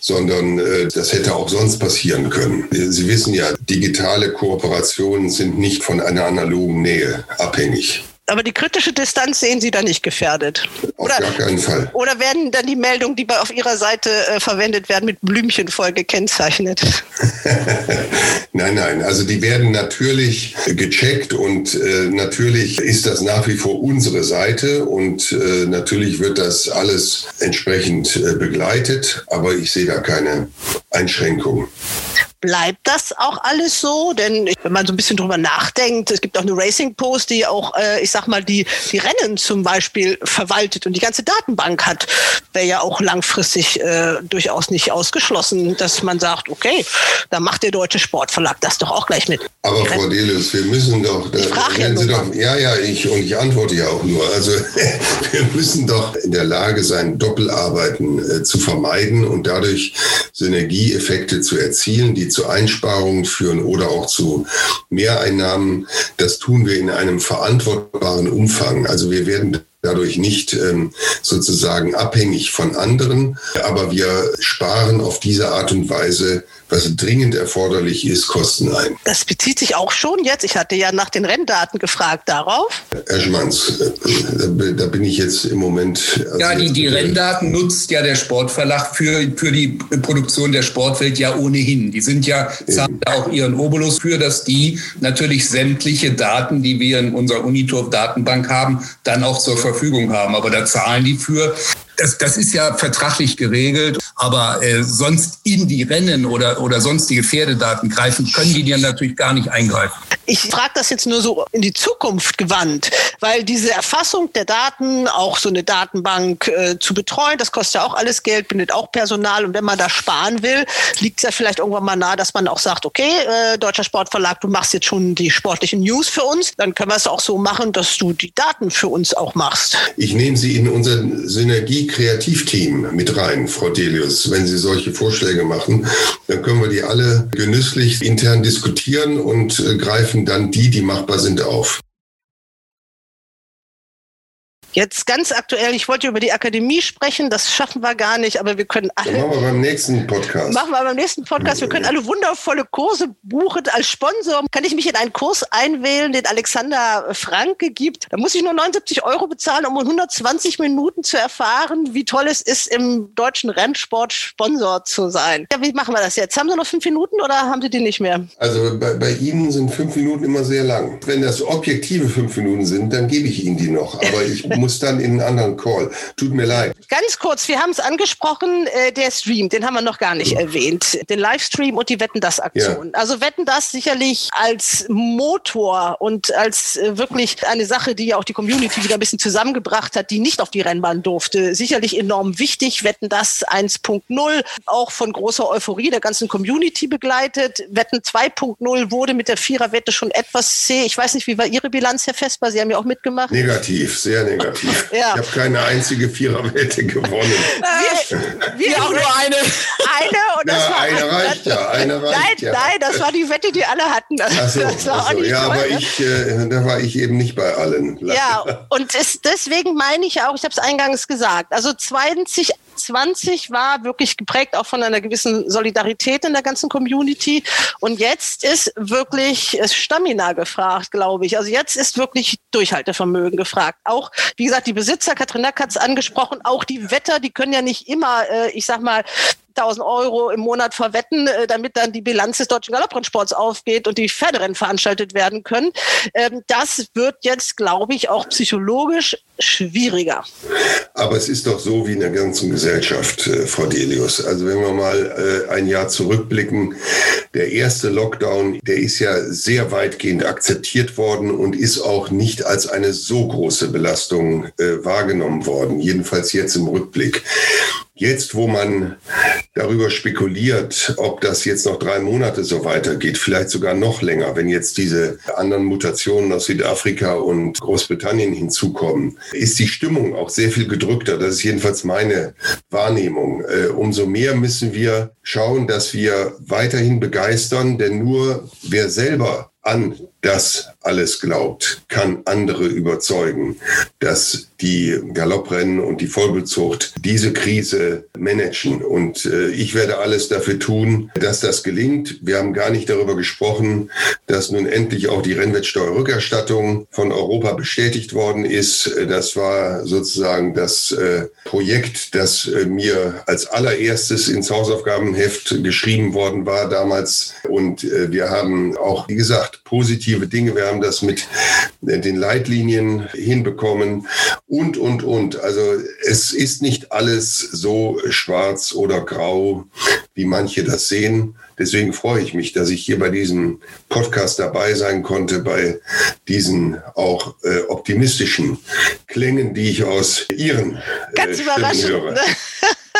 sondern äh, das hätte auch sonst passieren können. Sie wissen ja, digitale Kooperationen sind nicht von einer analogen Nähe abhängig. Aber die kritische Distanz sehen Sie da nicht gefährdet. Auf Oder, gar keinen Fall. oder werden dann die Meldungen, die bei auf Ihrer Seite äh, verwendet werden, mit Blümchen voll gekennzeichnet? Nein, nein, also die werden natürlich gecheckt und äh, natürlich ist das nach wie vor unsere Seite und äh, natürlich wird das alles entsprechend äh, begleitet, aber ich sehe da keine Einschränkungen. Bleibt das auch alles so? Denn wenn man so ein bisschen drüber nachdenkt, es gibt auch eine Racing Post, die auch, äh, ich sag mal, die, die Rennen zum Beispiel verwaltet und die ganze Datenbank hat. Wäre ja auch langfristig äh, durchaus nicht ausgeschlossen, dass man sagt, okay, da macht der deutsche Sportverlag das doch auch gleich mit. Aber Frau Delius, wir müssen doch, da, frag ja Sie doch, ja, ja, ich und ich antworte ja auch nur. Also wir müssen doch in der Lage sein, Doppelarbeiten äh, zu vermeiden und dadurch Synergieeffekte zu erzielen, die zu Einsparungen führen oder auch zu Mehreinnahmen. Das tun wir in einem verantwortbaren Umfang. Also wir werden dadurch nicht ähm, sozusagen abhängig von anderen, aber wir sparen auf diese Art und Weise, was dringend erforderlich ist, Kosten ein. Das bezieht sich auch schon jetzt. Ich hatte ja nach den Renndaten gefragt darauf. Herr Schmanz, äh, da, bin ich jetzt im Moment. also Ja, die, die Renndaten nutzt ja der Sportverlag für, für die Produktion der Sportwelt ja ohnehin. Die sind ja, zahlen da auch ihren Obolus für, dass die natürlich sämtliche Daten, die wir in unserer Uniturf-Datenbank haben, dann auch zur Verfügung haben. Aber da zahlen die für. Das, das ist ja vertraglich geregelt, aber äh, sonst in die Rennen oder, oder sonstige Pferdedaten greifen, können die dann natürlich gar nicht eingreifen. Ich frage das jetzt nur so in die Zukunft gewandt, weil diese Erfassung der Daten, auch so eine Datenbank äh, zu betreuen, das kostet ja auch alles Geld, bindet auch Personal. Und wenn man da sparen will, liegt es ja vielleicht irgendwann mal nahe, dass man auch sagt, okay, äh, Deutscher Sportverlag, du machst jetzt schon die sportlichen News für uns, dann können wir es auch so machen, dass du die Daten für uns auch machst. Ich nehme Sie in unser Synergie-Kreativteam mit rein, Frau Delius. Wenn Sie solche Vorschläge machen, dann können wir die alle genüsslich intern diskutieren und äh, greifen dann die, die machbar sind, auf. Jetzt ganz aktuell, ich wollte über die Akademie sprechen, das schaffen wir gar nicht, aber wir können Dann alle. machen wir beim nächsten Podcast. Machen wir beim nächsten Podcast. Wir können alle wundervolle Kurse buchen. Als Sponsor kann ich mich in einen Kurs einwählen, den Alexander Franke gibt. Da muss ich nur 79 Euro bezahlen, um in 120 Minuten zu erfahren, wie toll es ist, im deutschen Rennsport Sponsor zu sein. Ja, wie machen wir das jetzt? Haben Sie noch fünf Minuten oder haben Sie die nicht mehr? Also bei, bei Ihnen sind fünf Minuten immer sehr lang. Wenn das objektive fünf Minuten sind, dann gebe ich Ihnen die noch. Aber ich muss dann in einen anderen Call. Tut mir leid. Ganz kurz, wir haben es angesprochen, äh, der Stream, den haben wir noch gar nicht erwähnt. Den Livestream und die Wetten das Aktion. Also Wetten das sicherlich als Motor und als äh, wirklich eine Sache, die ja auch die Community wieder ein bisschen zusammengebracht hat, die nicht auf die Rennbahn durfte. Sicherlich enorm wichtig. Wetten das 1.0, auch von großer Euphorie der ganzen Community begleitet. Wetten 2.0 wurde mit der Viererwette schon etwas zäh. Ich weiß nicht, wie war Ihre Bilanz, Herr Vesper? Sie haben ja auch mitgemacht. Negativ, sehr negativ. Ja. Ich habe keine einzige Viererwette gewonnen. Wir, wir auch nur eine. Eine und das Ja, war eine reicht ja, eine reicht nein, ja. nein, das war die Wette, die alle hatten. Das, so, das war ach auch so. nicht ja, toll, aber ne? ich, äh, da war ich eben nicht bei allen. Ja, und es, deswegen meine ich auch, ich habe es eingangs gesagt, also 2020 war wirklich geprägt auch von einer gewissen Solidarität in der ganzen Community. Und jetzt ist wirklich Stamina gefragt, glaube ich. Also jetzt ist wirklich Durchhaltevermögen gefragt. Auch, wie gesagt, die Besitzer, Katrin Nack hat es angesprochen, auch die Wetter, die können ja nicht immer, äh, ich sag mal, 1000 Euro im Monat verwetten, äh, damit dann die Bilanz des deutschen Galopprennsports aufgeht und die Pferderennen veranstaltet werden können. Ähm, das wird jetzt, glaube ich, auch psychologisch schwieriger. Aber es ist doch so wie in der ganzen Gesellschaft, äh, Frau Delius. Also wenn wir mal äh, ein Jahr zurückblicken, der erste Lockdown, der ist ja sehr weitgehend akzeptiert worden und ist auch nicht als eine so große Belastung äh, wahrgenommen worden, jedenfalls jetzt im Rückblick. Jetzt, wo man darüber spekuliert, ob das jetzt noch drei Monate so weitergeht, vielleicht sogar noch länger, wenn jetzt diese anderen Mutationen aus Südafrika und Großbritannien hinzukommen, ist die Stimmung auch sehr viel gedrückter. Das ist jedenfalls meine Wahrnehmung. Äh, umso mehr müssen wir schauen, dass wir weiterhin begeistern, denn nur wer selber an das alles glaubt, kann andere überzeugen, dass die Galopprennen und die Vollbezucht diese Krise managen. Und äh, ich werde alles dafür tun, dass das gelingt. Wir haben gar nicht darüber gesprochen, dass nun endlich auch die Rennwettsteuerrückerstattung von Europa bestätigt worden ist. Das war sozusagen das äh, Projekt, das äh, mir als allererstes ins Hausaufgabenheft geschrieben worden war damals. Und äh, wir haben auch, wie gesagt, positive Dinge. Wir haben das mit den Leitlinien hinbekommen und, und, und. Also es ist nicht alles so schwarz oder grau, wie manche das sehen. Deswegen freue ich mich, dass ich hier bei diesem Podcast dabei sein konnte, bei diesen auch äh, optimistischen Klängen, die ich aus Ihren äh, Ganz Stimmen höre.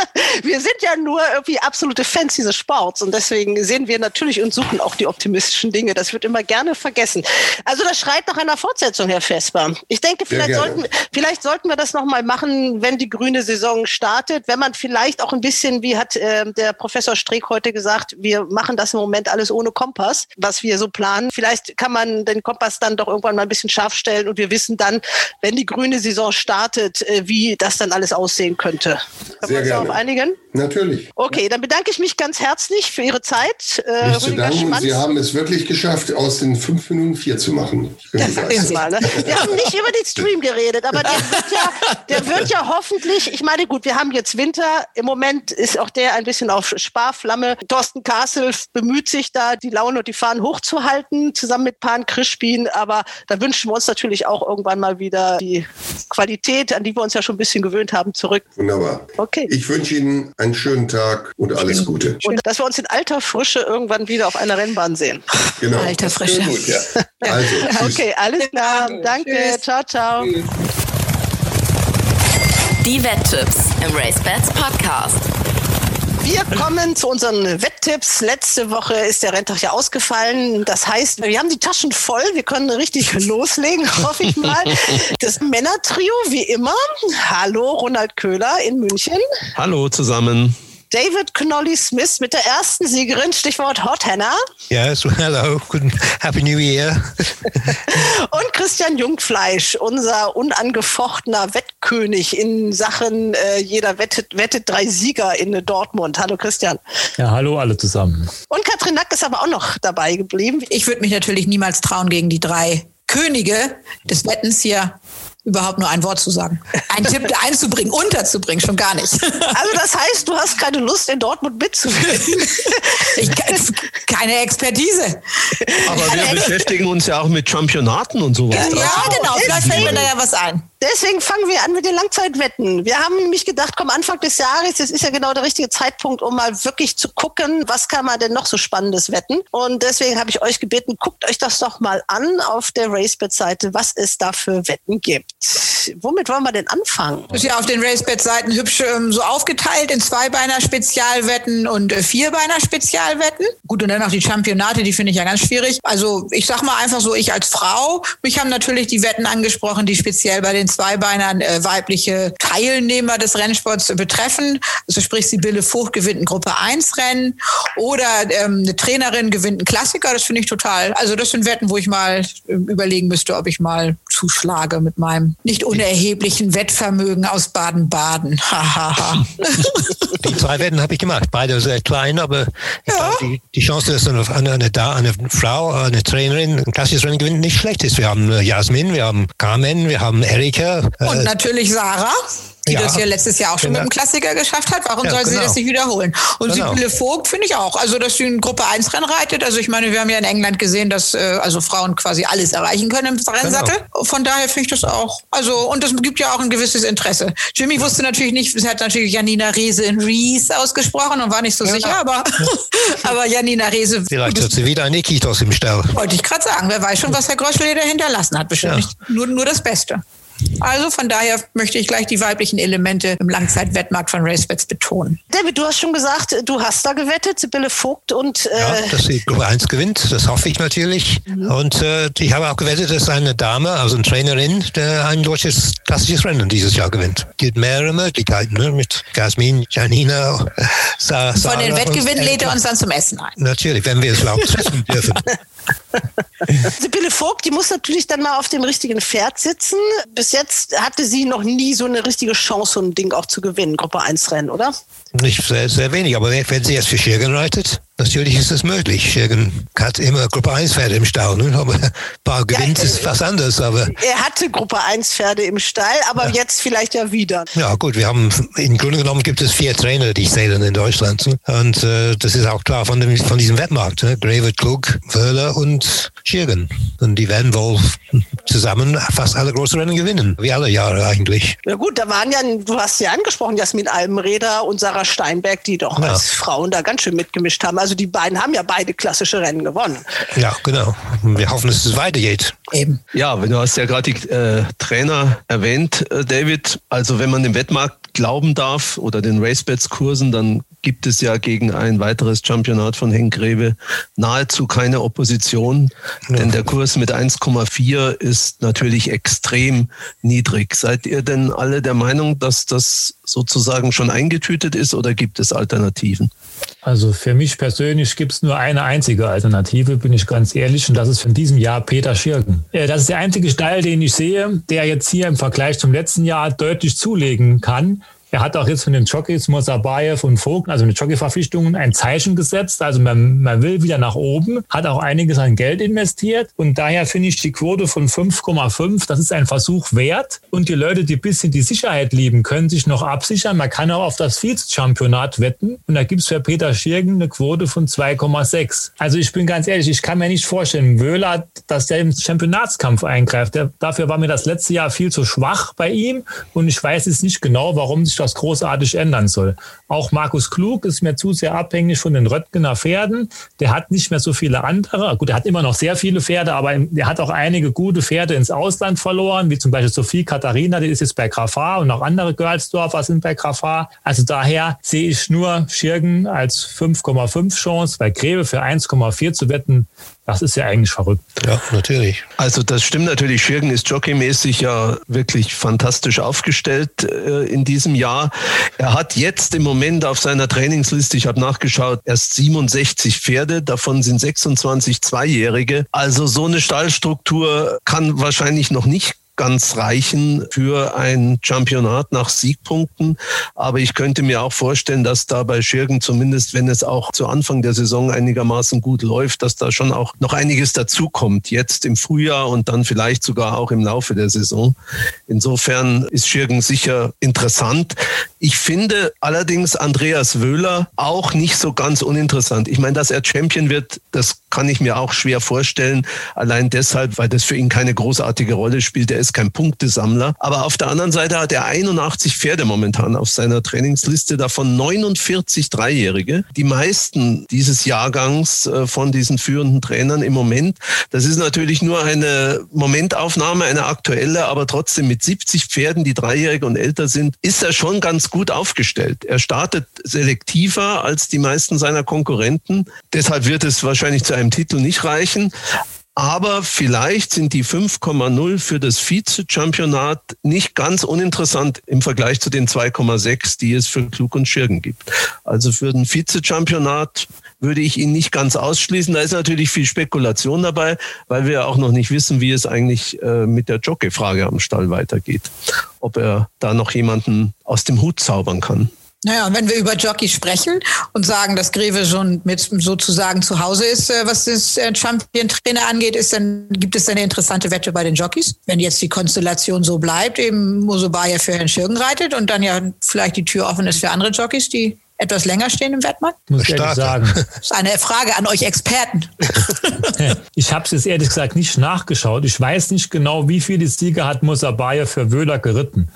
Wir sind ja nur irgendwie absolute Fans dieses Sports und deswegen sehen wir natürlich und suchen auch die optimistischen Dinge. Das wird immer gerne vergessen. Also das schreit nach einer Fortsetzung, Herr Vesper. Ich denke, vielleicht sollten, vielleicht sollten wir das nochmal machen, wenn die grüne Saison startet, wenn man vielleicht auch ein bisschen, wie hat äh, der Professor Streeck heute gesagt, wir machen das im Moment alles ohne Kompass, was wir so planen. Vielleicht kann man den Kompass dann doch irgendwann mal ein bisschen scharf stellen und wir wissen dann, wenn die grüne Saison startet, äh, wie das dann alles aussehen könnte. Sehr gerne. Einigen? Natürlich. Okay, dann bedanke ich mich ganz herzlich für Ihre Zeit. Äh, Nicht zu Rüdiger danken. Sie haben es wirklich geschafft, aus den fünf Minuten vier zu machen. Sie begeistert. mal, ne? Wir haben nicht über den Stream geredet, aber der wird, ja, der wird ja hoffentlich, ich meine, gut, wir haben jetzt Winter. Im Moment ist auch der ein bisschen auf Sparflamme. Thorsten Kassel bemüht sich da, die Laune und die Fahnen hochzuhalten, zusammen mit Pan Krischbin. Aber da wünschen wir uns natürlich auch irgendwann mal wieder die Qualität, an die wir uns ja schon ein bisschen gewöhnt haben, zurück. Wunderbar. Okay. Ich wünsche Ihnen einen schönen Tag und alles Gute. Und dass wir uns in alter Frische irgendwann wieder auf einer Rennbahn sehen. Genau. Alter Frische. Gut, ja. Also. Okay, alles klar. Danke. Tschüss. Ciao, ciao. Die Wetttipps im RaceBets Podcast. Wir kommen zu unseren Wetttipps. Letzte Woche ist der Renntag ja ausgefallen. Das heißt, wir haben die Taschen voll. Wir können richtig loslegen, hoffe ich mal. Das Männertrio, wie immer. Hallo, Ronald Köhler in München. Hallo zusammen. David Connolly Smith mit der ersten Siegerin, Stichwort Hot Hannah. Yes, hello, good, happy new year. Und Christian Jungfleisch, unser unangefochtener Wettkönig in Sachen äh, jeder wettet, wettet drei Sieger in Dortmund. Hallo Christian. Ja, hallo alle zusammen. Und Katrin Nack ist aber auch noch dabei geblieben. Ich würde mich natürlich niemals trauen, gegen die drei Könige des Wettens hier überhaupt nur ein Wort zu sagen. Ein Tipp einzubringen, unterzubringen, schon gar nicht. Also das heißt, du hast keine Lust, in Dortmund mitzuwirken. Ich, keine Expertise. Aber wir beschäftigen uns ja auch mit Championaten und sowas. Ja, genau, vielleicht fällt mir da ja was ein. Deswegen fangen wir an mit den Langzeitwetten. Wir haben nämlich gedacht, komm, Anfang des Jahres, das ist ja genau der richtige Zeitpunkt, um mal wirklich zu gucken, was kann man denn noch so Spannendes wetten. Und deswegen habe ich euch gebeten, guckt euch das doch mal an auf der RaceBet-Seite, was es da für Wetten gibt. Womit wollen wir denn anfangen? Ist ja auf den Racebet-Seiten hübsch ähm, so aufgeteilt in Zweibeiner-Spezialwetten und äh, Vierbeiner-Spezialwetten. Gut, und dann noch die Championate, die finde ich ja ganz schwierig. Also ich sag mal einfach so, ich als Frau, mich haben natürlich die Wetten angesprochen, die speziell bei den Zweibeinern äh, weibliche Teilnehmer des Rennsports betreffen. Also sprich, Sibylle Vogt gewinnt ein Gruppe 1 Rennen oder ähm, eine Trainerin gewinnt einen Klassiker. Das finde ich total. Also das sind Wetten, wo ich mal äh, überlegen müsste, ob ich mal zuschlage mit meinem nicht unerheblichen Wettvermögen aus Baden-Baden. Die zwei Wetten habe ich gemacht, beide sehr klein, aber Ja. die, die Chance, dass eine, eine, eine, eine Frau, eine Trainerin ein klassisches Rennen gewinnt, nicht schlecht ist. Wir haben äh, Jasmin, wir haben Carmen, wir haben Erika. Und äh, natürlich Sarah, die Ja. das ja letztes Jahr auch schon Genau. mit dem Klassiker geschafft hat. Warum Ja, soll sie genau. das nicht wiederholen? Und Genau. Sibylle Vogt finde ich auch. Also, dass sie in Gruppe 1 Rennen reitet. Also, ich meine, wir haben ja in England gesehen, dass äh, also Frauen quasi alles erreichen können im Rennsattel. Genau. Von daher finde ich das auch. Also, und das gibt ja auch ein gewisses Interesse. Jimmy wusste natürlich nicht, sie hat natürlich Janina Rehse in Reese ausgesprochen und war nicht so sicher, aber, aber Janina Rehse, Vielleicht hat sie wieder ein Ikitos im Stall. wollte ich gerade sagen, wer weiß schon, was Herr Gröschleder hinterlassen hat. Bestimmt Ja. nur, nur das Beste. Also von daher möchte ich gleich die weiblichen Elemente im Langzeitwettmarkt von RaceBets betonen. David, du hast schon gesagt, du hast da gewettet, Sibylle Vogt und äh, Ja, dass sie Gruppe 1 gewinnt, das hoffe ich natürlich. Und äh, ich habe auch gewettet, dass eine Dame, also eine Trainerin, der ein deutsches klassisches Rennen dieses Jahr gewinnt. Es gibt mehrere Möglichkeiten, ne? mit Jasmin, Janina, Sa Von den Sarah Wettgewinnen lädt er uns dann zum Essen ein. Natürlich, wenn wir es überhaupt treffen dürfen. Sibylle Vogt, die muss natürlich dann mal auf dem richtigen Pferd sitzen. Bis jetzt hatte sie noch nie so eine richtige Chance, so ein Ding auch zu gewinnen, Gruppe 1 Rennen, oder? Nicht sehr, sehr wenig, aber wenn sie jetzt für Schirgen reitet, natürlich ist es möglich. Schirgen hat immer Gruppe 1 Pferde im Stall, ne? aber ein paar gewinnt ja, ist was anderes. Aber er hatte Gruppe 1 Pferde im Stall, aber ja. jetzt vielleicht ja wieder. Ja gut, wir haben im Grunde genommen gibt es vier Trainer, die zählen in Deutschland. Ne? Und äh, das ist auch klar von, dem, von diesem Wettmarkt. Ne? Grave, Klug, Wöhler und Schirgen. Und die werden wohl zusammen fast alle großen Rennen gewinnen, wie alle Jahre eigentlich. Ja gut, da waren ja, du hast ja angesprochen, Jasmin Albenreder und Sarah Steinberg, die doch ja. als Frauen da ganz schön mitgemischt haben. Also die beiden haben ja beide klassische Rennen gewonnen. Ja, genau. Wir hoffen, dass es weitergeht. Eben. Ja, du hast ja gerade die äh, Trainer erwähnt, äh, David. Also wenn man dem Wettmarkt glauben darf oder den Racebets-Kursen, dann gibt es ja gegen ein weiteres Championat von Henk Greve nahezu keine Opposition, ja. denn der Kurs mit 1,4 ist natürlich extrem niedrig. Seid ihr denn alle der Meinung, dass das sozusagen schon eingetütet ist oder gibt es Alternativen? Also für mich persönlich gibt es nur eine einzige Alternative, bin ich ganz ehrlich, und das ist von diesem Jahr Peter Schirgen. Das ist der einzige Stall, den ich sehe, der jetzt hier im Vergleich zum letzten Jahr deutlich zulegen kann. Er hat auch jetzt von den Jockeys Mosabayev und Vogt, also mit Jockey-Verpflichtungen, ein Zeichen gesetzt. Also man, man will wieder nach oben, hat auch einiges an Geld investiert und daher finde ich die Quote von 5,5, das ist ein Versuch wert. Und die Leute, die ein bisschen die Sicherheit lieben, können sich noch absichern. Man kann auch auf das Vize-Championat wetten und da gibt es für Peter Schirgen eine Quote von 2,6. Also ich bin ganz ehrlich, ich kann mir nicht vorstellen, Wöhler, dass der im Championatskampf eingreift. Der, dafür war mir das letzte Jahr viel zu schwach bei ihm und ich weiß jetzt nicht genau, warum sich das großartig ändern soll. Auch Markus Klug ist mir zu sehr abhängig von den Röttgener Pferden. Der hat nicht mehr so viele andere. Gut, er hat immer noch sehr viele Pferde, aber er hat auch einige gute Pferde ins Ausland verloren, wie zum Beispiel Sophie Katharina, die ist jetzt bei Grafar und auch andere Görlsdorfer sind bei Grafar. Also daher sehe ich nur Schirgen als 5,5 Chance, bei Grebe für 1,4 zu wetten, das ist ja eigentlich verrückt. Ja, natürlich. Also das stimmt natürlich. Schirgen ist jockeymäßig ja wirklich fantastisch aufgestellt äh, in diesem Jahr. Er hat jetzt im Moment auf seiner Trainingsliste, ich habe nachgeschaut, erst 67 Pferde, davon sind 26 Zweijährige. Also so eine Stallstruktur kann wahrscheinlich noch nicht ganz reichen für ein Championat nach Siegpunkten. Aber ich könnte mir auch vorstellen, dass da bei Schirgen zumindest, wenn es auch zu Anfang der Saison einigermaßen gut läuft, dass da schon auch noch einiges dazukommt. Jetzt im Frühjahr und dann vielleicht sogar auch im Laufe der Saison. Insofern ist Schirgen sicher interessant. Ich finde allerdings Andreas Wöhler auch nicht so ganz uninteressant. Ich meine, dass er Champion wird, das kann ich mir auch schwer vorstellen. Allein deshalb, weil das für ihn keine großartige Rolle spielt. Er ist kein Punktesammler. Aber auf der anderen Seite hat er 81 Pferde momentan auf seiner Trainingsliste, davon 49 Dreijährige. Die meisten dieses Jahrgangs äh, von diesen führenden Trainern im Moment. Das ist natürlich nur eine Momentaufnahme, eine aktuelle, aber trotzdem mit 70 Pferden, die dreijährig und älter sind, ist er schon ganz gut aufgestellt. Er startet selektiver als die meisten seiner Konkurrenten. Deshalb wird es wahrscheinlich zu einem Titel nicht reichen. Aber vielleicht sind die 5,0 für das Vize-Championat nicht ganz uninteressant im Vergleich zu den 2,6, die es für Klug und Schirgen gibt. Also für den Vize-Championat würde ich ihn nicht ganz ausschließen. Da ist natürlich viel Spekulation dabei, weil wir auch noch nicht wissen, wie es eigentlich äh, mit der Jockey-Frage am Stall weitergeht. Ob er da noch jemanden aus dem Hut zaubern kann. Naja, wenn wir über Jockey sprechen und sagen, dass Greve schon mit sozusagen zu Hause ist, äh, was das äh, Champion-Trainer angeht, ist dann, gibt es eine interessante Wette bei den Jockeys. Wenn jetzt die Konstellation so bleibt, eben Mosobaya für Herrn Schirgen reitet und dann ja vielleicht die Tür offen ist für andere Jockeys, die etwas länger stehen im Wettmarkt? Muss ich ehrlich sagen. Das ist eine Frage an euch Experten. ich habe es jetzt ehrlich gesagt nicht nachgeschaut. Ich weiß nicht genau, wie viele Siege hat Musabaya für Wöhler geritten.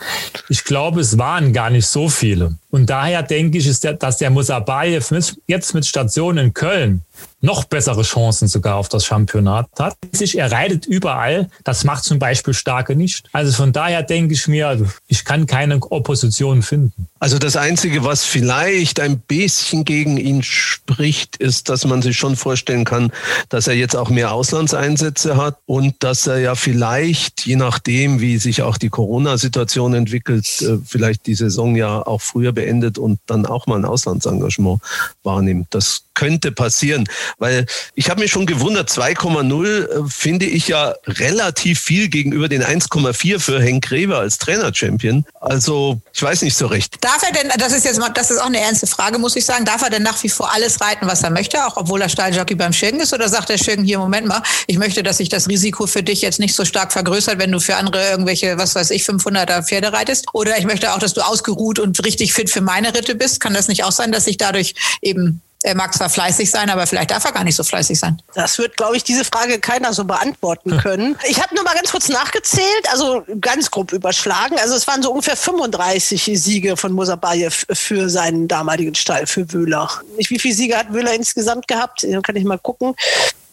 Ich glaube, es waren gar nicht so viele. Und daher denke ich, der, dass der Musabayev jetzt mit Station in Köln noch bessere Chancen sogar auf das Championat hat. Er reitet überall. Das macht zum Beispiel Starke nicht. Also von daher denke ich mir, ich kann keine Opposition finden. Also das Einzige, was vielleicht ein bisschen gegen ihn spricht, ist, dass man sich schon vorstellen kann, dass er jetzt auch mehr Auslandseinsätze hat und dass er ja vielleicht, je nachdem, wie sich auch die Corona-Situation entwickelt, äh, vielleicht die Saison ja auch früher beendet und dann auch mal ein Auslandsengagement wahrnimmt. Das könnte passieren. Weil ich habe mich schon gewundert, 2,0 äh, finde ich ja relativ viel gegenüber den 1,4 für Henk Greve als Trainer-Champion. Also ich weiß nicht so recht. Darf er denn, das ist jetzt mal, das ist auch eine ernste Frage, muss ich sagen, darf er denn nach wie vor alles reiten, was er möchte, auch obwohl er Stalljockey beim Schirgen ist? Oder sagt der Schirgen hier, Moment mal, ich möchte, dass sich das Risiko für dich jetzt nicht so stark vergrößert, wenn du für andere irgendwelche, was weiß ich, 500er Pferde reitest? Oder ich möchte auch, dass du ausgeruht und richtig fit für meine Ritte bist. Kann das nicht auch sein, dass sich dadurch eben er mag zwar fleißig sein, aber vielleicht darf er gar nicht so fleißig sein. Das wird, glaube ich, diese Frage keiner so beantworten können. Ich habe nur mal ganz kurz nachgezählt, also ganz grob überschlagen. Also es waren so ungefähr 35 Siege von Musabayev für seinen damaligen Stall, für Wöhler. Wie viele Siege hat Wöhler insgesamt gehabt? Dann kann ich mal gucken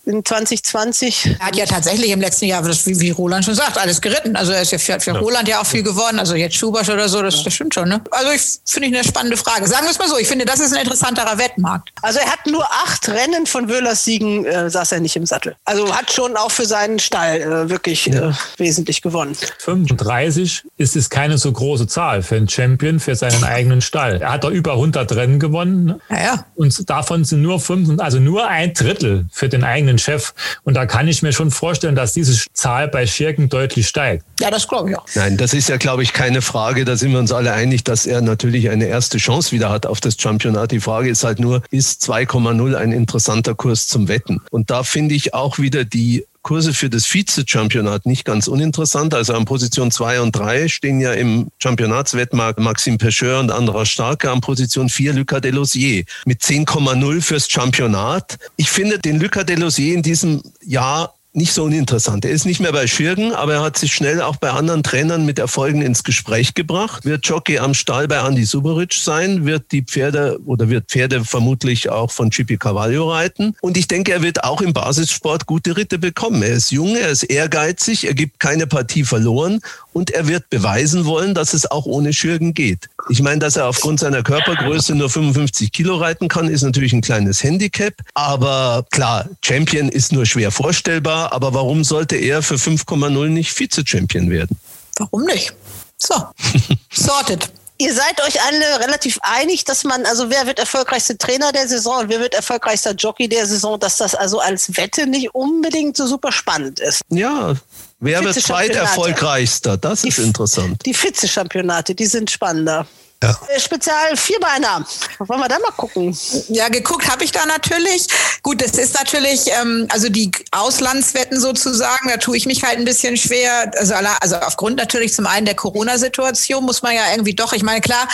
in 2020. Er hat ja tatsächlich im letzten Jahr, wie, wie Roland schon sagt, alles geritten. Also er ist ja für, für ja. Roland ja auch viel gewonnen. Also jetzt Schubasch oder so, das, das stimmt schon. Ne? Also ich finde ich eine spannende Frage. Sagen wir es mal so, ich finde, das ist ein interessanterer Wettmarkt. Also er hat nur acht Rennen von Wöhlers Siegen, äh, saß er nicht im Sattel. Also hat schon auch für seinen Stall äh, wirklich ja. äh, wesentlich gewonnen. 35 ist es keine so große Zahl für einen Champion, für seinen eigenen Stall. Er hat da über 100 Rennen gewonnen. Ja, ja. Und davon sind nur fünf, also nur ein Drittel für den eigenen eigenen Chef. Und da kann ich mir schon vorstellen, dass diese Zahl bei Schirken deutlich steigt. Ja, das glaube ich auch. Nein, das ist ja, glaube ich, keine Frage. Da sind wir uns alle einig, dass er natürlich eine erste Chance wieder hat auf das Championat. Die Frage ist halt nur, ist 2,0 ein interessanter Kurs zum Wetten? Und da finde ich auch wieder die Kurse für das Vize-Championat nicht ganz uninteressant. Also an Position 2 und 3 stehen ja im Championatswettmarkt Maxime Pecheur und Andra Starke. An Position 4 Lucas Delosier mit 10,0 fürs Championat. Ich finde den Lucas Delosier in diesem Jahr nicht so uninteressant. Er ist nicht mehr bei Schirgen, aber er hat sich schnell auch bei anderen Trainern mit Erfolgen ins Gespräch gebracht. Wird Jockey am Stall bei Andy Suberic sein, wird die Pferde oder wird Pferde vermutlich auch von Chippy Cavallo reiten. Und ich denke, er wird auch im Basissport gute Ritte bekommen. Er ist jung, er ist ehrgeizig, er gibt keine Partie verloren und er wird beweisen wollen, dass es auch ohne Schirgen geht. Ich meine, dass er aufgrund seiner Körpergröße nur 55 Kilo reiten kann, ist natürlich ein kleines Handicap. Aber klar, Champion ist nur schwer vorstellbar. Aber warum sollte er für 5,0 nicht Vize-Champion werden? Warum nicht? So, sorted. Ihr seid euch alle relativ einig, dass man, also wer wird erfolgreichster Trainer der Saison und wer wird erfolgreichster Jockey der Saison, dass das also als Wette nicht unbedingt so super spannend ist. Ja, Wer wird zweiterfolgreichster? Das ist die, interessant. Die Vize-Championate, die sind spannender. Ja. Äh, Spezial Vierbeiner. Wollen wir da mal gucken? Ja, geguckt habe ich da natürlich. Gut, das ist natürlich, ähm, also die Auslandswetten sozusagen, da tue ich mich halt ein bisschen schwer. Also, also aufgrund natürlich zum einen der Corona-Situation muss man ja irgendwie doch, ich meine, klar,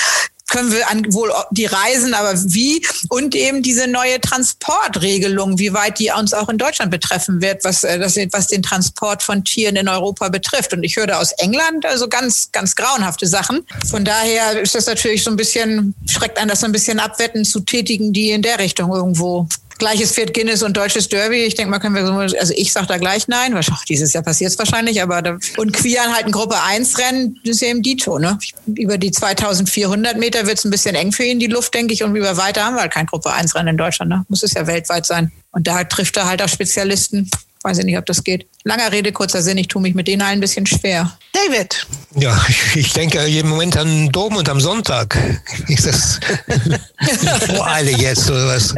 können wir an wohl die Reisen, aber wie? Und eben diese neue Transportregelung, wie weit die uns auch in Deutschland betreffen wird, was, äh, das, was den Transport von Tieren in Europa betrifft. Und ich höre aus England also ganz, ganz grauenhafte Sachen. Von daher ist das natürlich so ein bisschen, schreckt einen das so ein bisschen abwetten zu tätigen, die in der Richtung irgendwo Gleiches Pferd Guinness und deutsches Derby. Ich denke mal, können wir so, also ich sage da gleich nein. Dieses Jahr passiert es wahrscheinlich, aber da, und Quian halt ein Gruppe 1 Rennen, das ist ja im Dito, ne? Über die 2400 Meter wird es ein bisschen eng für ihn, die Luft, denke ich, und über weiter haben wir halt kein Gruppe 1 Rennen in Deutschland, ne? Muss es ja weltweit sein. Und da trifft er halt auch Spezialisten. Weiß ich nicht, ob das geht. Langer Rede, kurzer Sinn, ich tue mich mit denen allen ein bisschen schwer. David. Ja, ich denke im Moment an Dom und am Sonntag. Ist das Voreile jetzt oder was?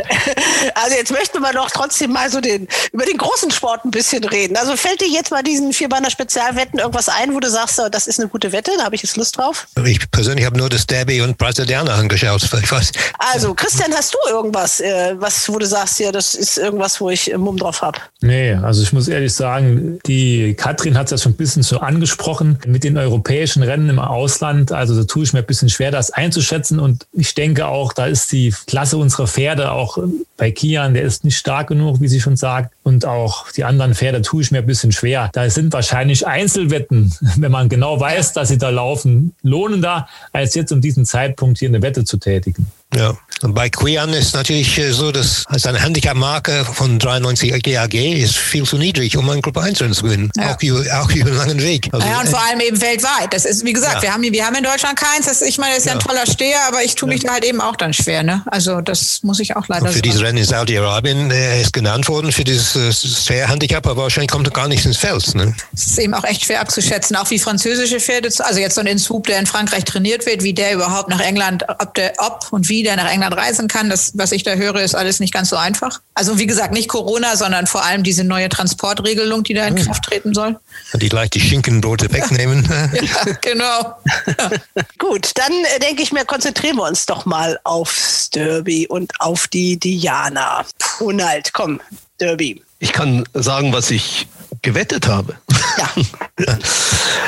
Also jetzt möchten wir doch trotzdem mal so den, über den großen Sport ein bisschen reden. Also fällt dir jetzt mal diesen Vierbeiner Spezialwetten irgendwas ein, wo du sagst, das ist eine gute Wette, da habe ich jetzt Lust drauf? Ich persönlich habe nur das Derby und Brasilianer angeschaut. Ich weiß. Also Christian, hast du irgendwas, äh, was, wo du sagst, ja, das ist irgendwas, wo ich Mumm drauf habe? Nee, also ich muss ehrlich sagen, die Katrin hat es ja schon ein bisschen so angesprochen mit den europäischen Rennen im Ausland. Also da tue ich mir ein bisschen schwer, das einzuschätzen. Und ich denke auch, da ist die Klasse unserer Pferde auch bei Kian, der ist nicht stark genug, wie sie schon sagt. Und auch die anderen Pferde tue ich mir ein bisschen schwer. Da sind wahrscheinlich Einzelwetten, wenn man genau weiß, dass sie da laufen, lohnender, als jetzt um diesen Zeitpunkt hier eine Wette zu tätigen. Ja, und bei Quian ist natürlich äh, so, dass seine Handicap-Marke von 93 GAG ist viel zu niedrig, um ein Gruppe 1 zu gewinnen. Ja. Auch, über, auch über einen langen Weg. Also, ja, und vor allem eben weltweit. Das ist, wie gesagt, ja. wir, haben, wir haben in Deutschland keins. Das, ich meine, das ist ja ein toller Steher, aber ich tue mich da halt eben auch dann schwer. Ne? Also das muss ich auch leider sagen. Für dieses Rennen in Saudi-Arabien äh, ist genannt worden, für dieses äh, Fair-Handicap, aber wahrscheinlich kommt er gar nicht ins Feld. Ne? Das ist eben auch echt schwer abzuschätzen, auch wie französische Pferde, also jetzt so ein Insub, der in Frankreich trainiert wird, wie der überhaupt nach England, ob, der, ob und wie der nach England reisen kann. Das, was ich da höre, ist alles nicht ganz so einfach. Also wie gesagt, nicht Corona, sondern vor allem diese neue Transportregelung, die da in Kraft treten soll. Die gleich die Schinkenbrote wegnehmen. ja, genau. Gut, dann äh, denke ich mir, konzentrieren wir uns doch mal aufs Derby und auf die Diana. Ronald, komm, Derby. Ich kann sagen, was ich gewettet habe.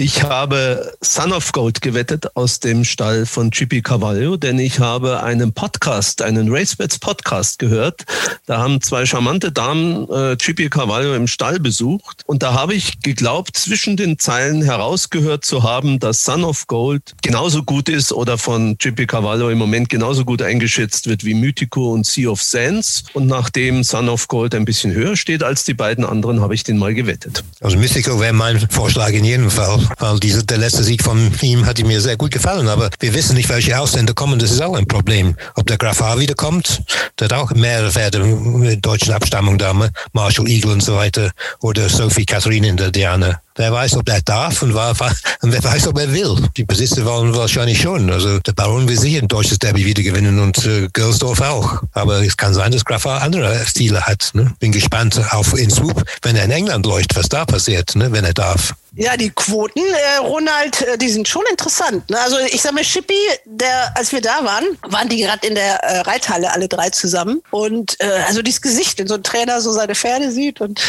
Ich habe Son of Gold gewettet aus dem Stall von Chippy Cavallo, denn ich habe einen Podcast, einen RaceBets Podcast gehört. Da haben zwei charmante Damen äh, Chippy Cavallo im Stall besucht und da habe ich geglaubt, zwischen den Zeilen herausgehört zu haben, dass Son of Gold genauso gut ist oder von Chippy Cavallo im Moment genauso gut eingeschätzt wird wie Mythico und Sea of Sands. Und nachdem Son of Gold ein bisschen höher steht als die beiden anderen, habe ich den mal gewettet. Also Mystico wäre mein Vorschlag in jedem Fall, weil diese, der letzte Sieg von ihm hat mir sehr gut gefallen, aber wir wissen nicht, welche Ausländer kommen, das ist auch ein Problem. Ob der Graf A wiederkommt, der hat auch mehrere Pferde mit deutschen Abstammung da, Marshall Eagle und so weiter, oder Sophie Catherine in der Diana. Wer weiß, ob er darf und, war, und wer weiß, ob er will. Die Besitzer wollen wahrscheinlich schon. Also der Baron will sicher ein deutsches Derby wieder gewinnen und äh, Girlsdorf auch. Aber es kann sein, dass Graf andere Stile hat. Ne? Bin gespannt auf in Swoop, wenn er in England läuft, was da passiert, ne? wenn er darf. Ja, die Quoten, äh, Ronald, äh, die sind schon interessant. Ne? Also ich sage mal, Shippy, der, als wir da waren, waren die gerade in der äh, Reithalle alle drei zusammen. Und äh, also dieses Gesicht, wenn so ein Trainer so seine Pferde sieht und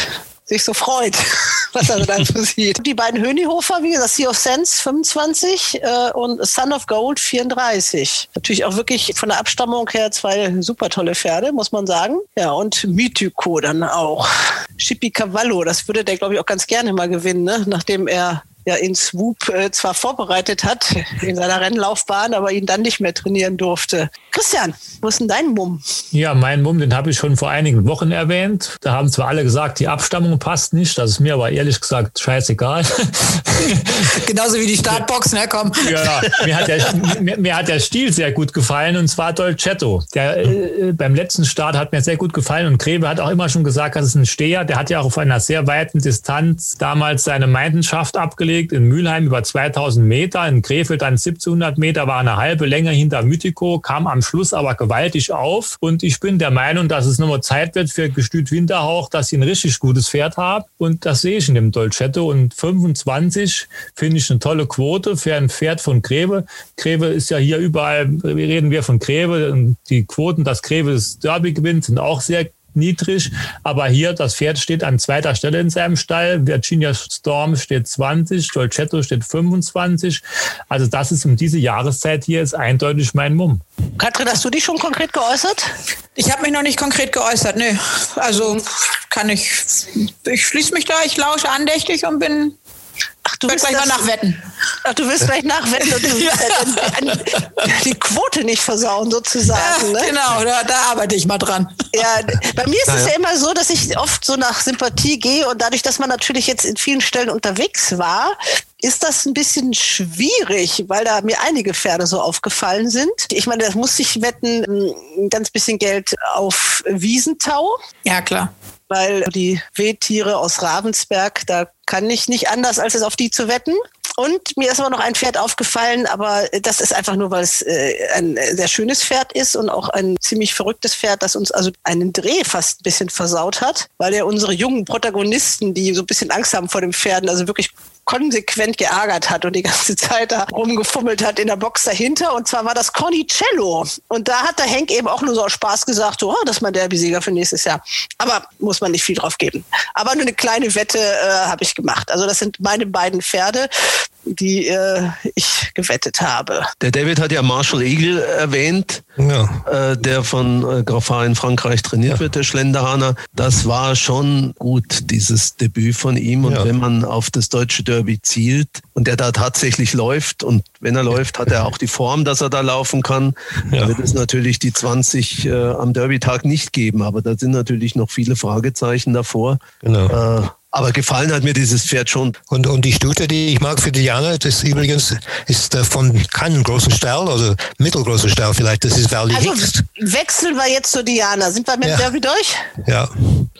sich so freut, was er dann so sieht. Die beiden Hönihofer, wie gesagt, Sea of Sense 25 äh, und Son of Gold 34. Natürlich auch wirklich von der Abstammung her zwei super tolle Pferde, muss man sagen. Ja, und Mythico dann auch. Chippy Cavallo, das würde der, glaube ich, auch ganz gerne mal gewinnen, ne? nachdem er ja in Swoop äh, zwar vorbereitet hat in seiner Rennlaufbahn, aber ihn dann nicht mehr trainieren durfte. Christian, wo ist denn dein Mumm? Ja, mein Mumm, den habe ich schon vor einigen Wochen erwähnt. Da haben zwar alle gesagt, die Abstammung passt nicht, das ist mir aber ehrlich gesagt scheißegal. Genauso wie die Startbox, ne? Komm. Ja, mir hat, der, mir, mir, hat der Stil sehr gut gefallen und zwar Dolcetto. Der äh, beim letzten Start hat mir sehr gut gefallen und Grebe hat auch immer schon gesagt, das ist ein Steher. Der hat ja auch auf einer sehr weiten Distanz damals seine Meidenschaft abgelegt in Mülheim über 2000 Meter, in Krefeld dann 1700 Meter, war eine halbe Länge hinter Mythico, kam am Schluss aber gewaltig auf. Und ich bin der Meinung, dass es nochmal Zeit wird für Gestüt Winterhauch, dass sie ein richtig gutes Pferd haben. Und das sehe ich in dem Dolcetto. Und 25 finde ich eine tolle Quote für ein Pferd von Greve. Greve ist ja hier überall, reden wir von Greve. Die Quoten, dass Greve das Derby gewinnt, sind auch sehr niedrig. Aber hier, das Pferd steht an zweiter Stelle in seinem Stall. Virginia Storm steht 20, Dolcetto steht 25. Also das ist um diese Jahreszeit hier ist eindeutig mein Mumm. Katrin, hast du dich schon konkret geäußert? Ich habe mich noch nicht konkret geäußert, nö. Also kann ich, ich schließe mich da, ich lausche andächtig und bin Ach, du willst gleich das, mal nachwetten. Ach, du willst gleich nachwetten und du willst ja. die Quote nicht versauen, sozusagen. Ne? Genau, da, da, arbeite ich mal dran. Ja, bei mir ist es ja. ja immer so, dass ich oft so nach Sympathie gehe und dadurch, dass man natürlich jetzt in vielen Stellen unterwegs war, ist das ein bisschen schwierig, weil da mir einige Pferde so aufgefallen sind. Ich meine, das muss ich wetten, ein ganz bisschen Geld auf Wiesentau. Ja, klar weil die Wehtiere aus Ravensberg, da kann ich nicht anders, als es auf die zu wetten. Und mir ist aber noch ein Pferd aufgefallen, aber das ist einfach nur, weil es äh, ein sehr schönes Pferd ist und auch ein ziemlich verrücktes Pferd, das uns also einen Dreh fast ein bisschen versaut hat, weil er unsere jungen Protagonisten, die so ein bisschen Angst haben vor den Pferden, also wirklich konsequent geärgert hat und die ganze Zeit da rumgefummelt hat in der Box dahinter. Und zwar war das Cornicello. Und da hat der Henk eben auch nur so aus Spaß gesagt, oh, das ist mein Derby-Sieger für nächstes Jahr. Aber muss man nicht viel drauf geben. Aber nur eine kleine Wette äh, habe ich gemacht. Also das sind meine beiden Pferde die äh, ich gewettet habe. Der David hat ja Marshall Eagle erwähnt, ja. äh, der von äh, Grafar in Frankreich trainiert ja. wird, der Schlenderhahner. Das war schon gut, dieses Debüt von ihm. Und ja. wenn man auf das deutsche Derby zielt und der da tatsächlich läuft und wenn er läuft, hat er auch die Form, dass er da laufen kann, ja. wird es natürlich die 20 äh, am Derby-Tag nicht geben. Aber da sind natürlich noch viele Fragezeichen davor. Genau. Äh, Aber gefallen hat mir dieses Pferd schon. Und, und die Stute, die ich mag für Diana, das übrigens ist äh, von keinem großen Stall, also mittelgroßer Stall vielleicht, das ist Valley Also Hicks. wechseln wir jetzt zu Diana. Sind wir mit Ja. dem Derby durch? Ja.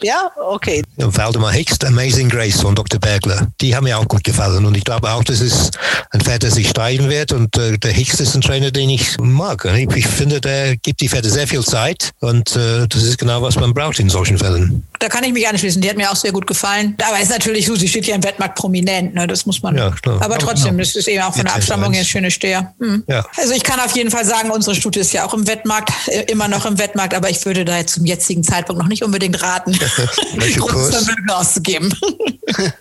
Ja, okay. Und Waldemar Hicks, Amazing Grace von Dr. Bergler. Die haben mir auch gut gefallen. Und ich glaube auch, das ist ein Pferd, das sich steigen wird. Und äh, der Hicks ist ein Trainer, den ich mag. Und ich, ich finde, der gibt die Pferde sehr viel Zeit. Und äh, das ist genau, was man braucht in solchen Fällen. Da kann ich mich anschließen. Die hat mir auch sehr gut gefallen. Aber ist natürlich so, sie steht ja im Wettmarkt prominent. Ne? Das muss man. Ja, klar. Aber Aber trotzdem, genau. das ist eben auch von der Abstammung her schöne Steher. Hm. Ja. Also ich kann auf jeden Fall sagen, unsere Stute ist ja auch im Wettmarkt, äh, immer noch im Wettmarkt, aber ich würde da jetzt zum jetzigen Zeitpunkt noch nicht unbedingt raten, Welcher Kurs? große Vermögen auszugeben.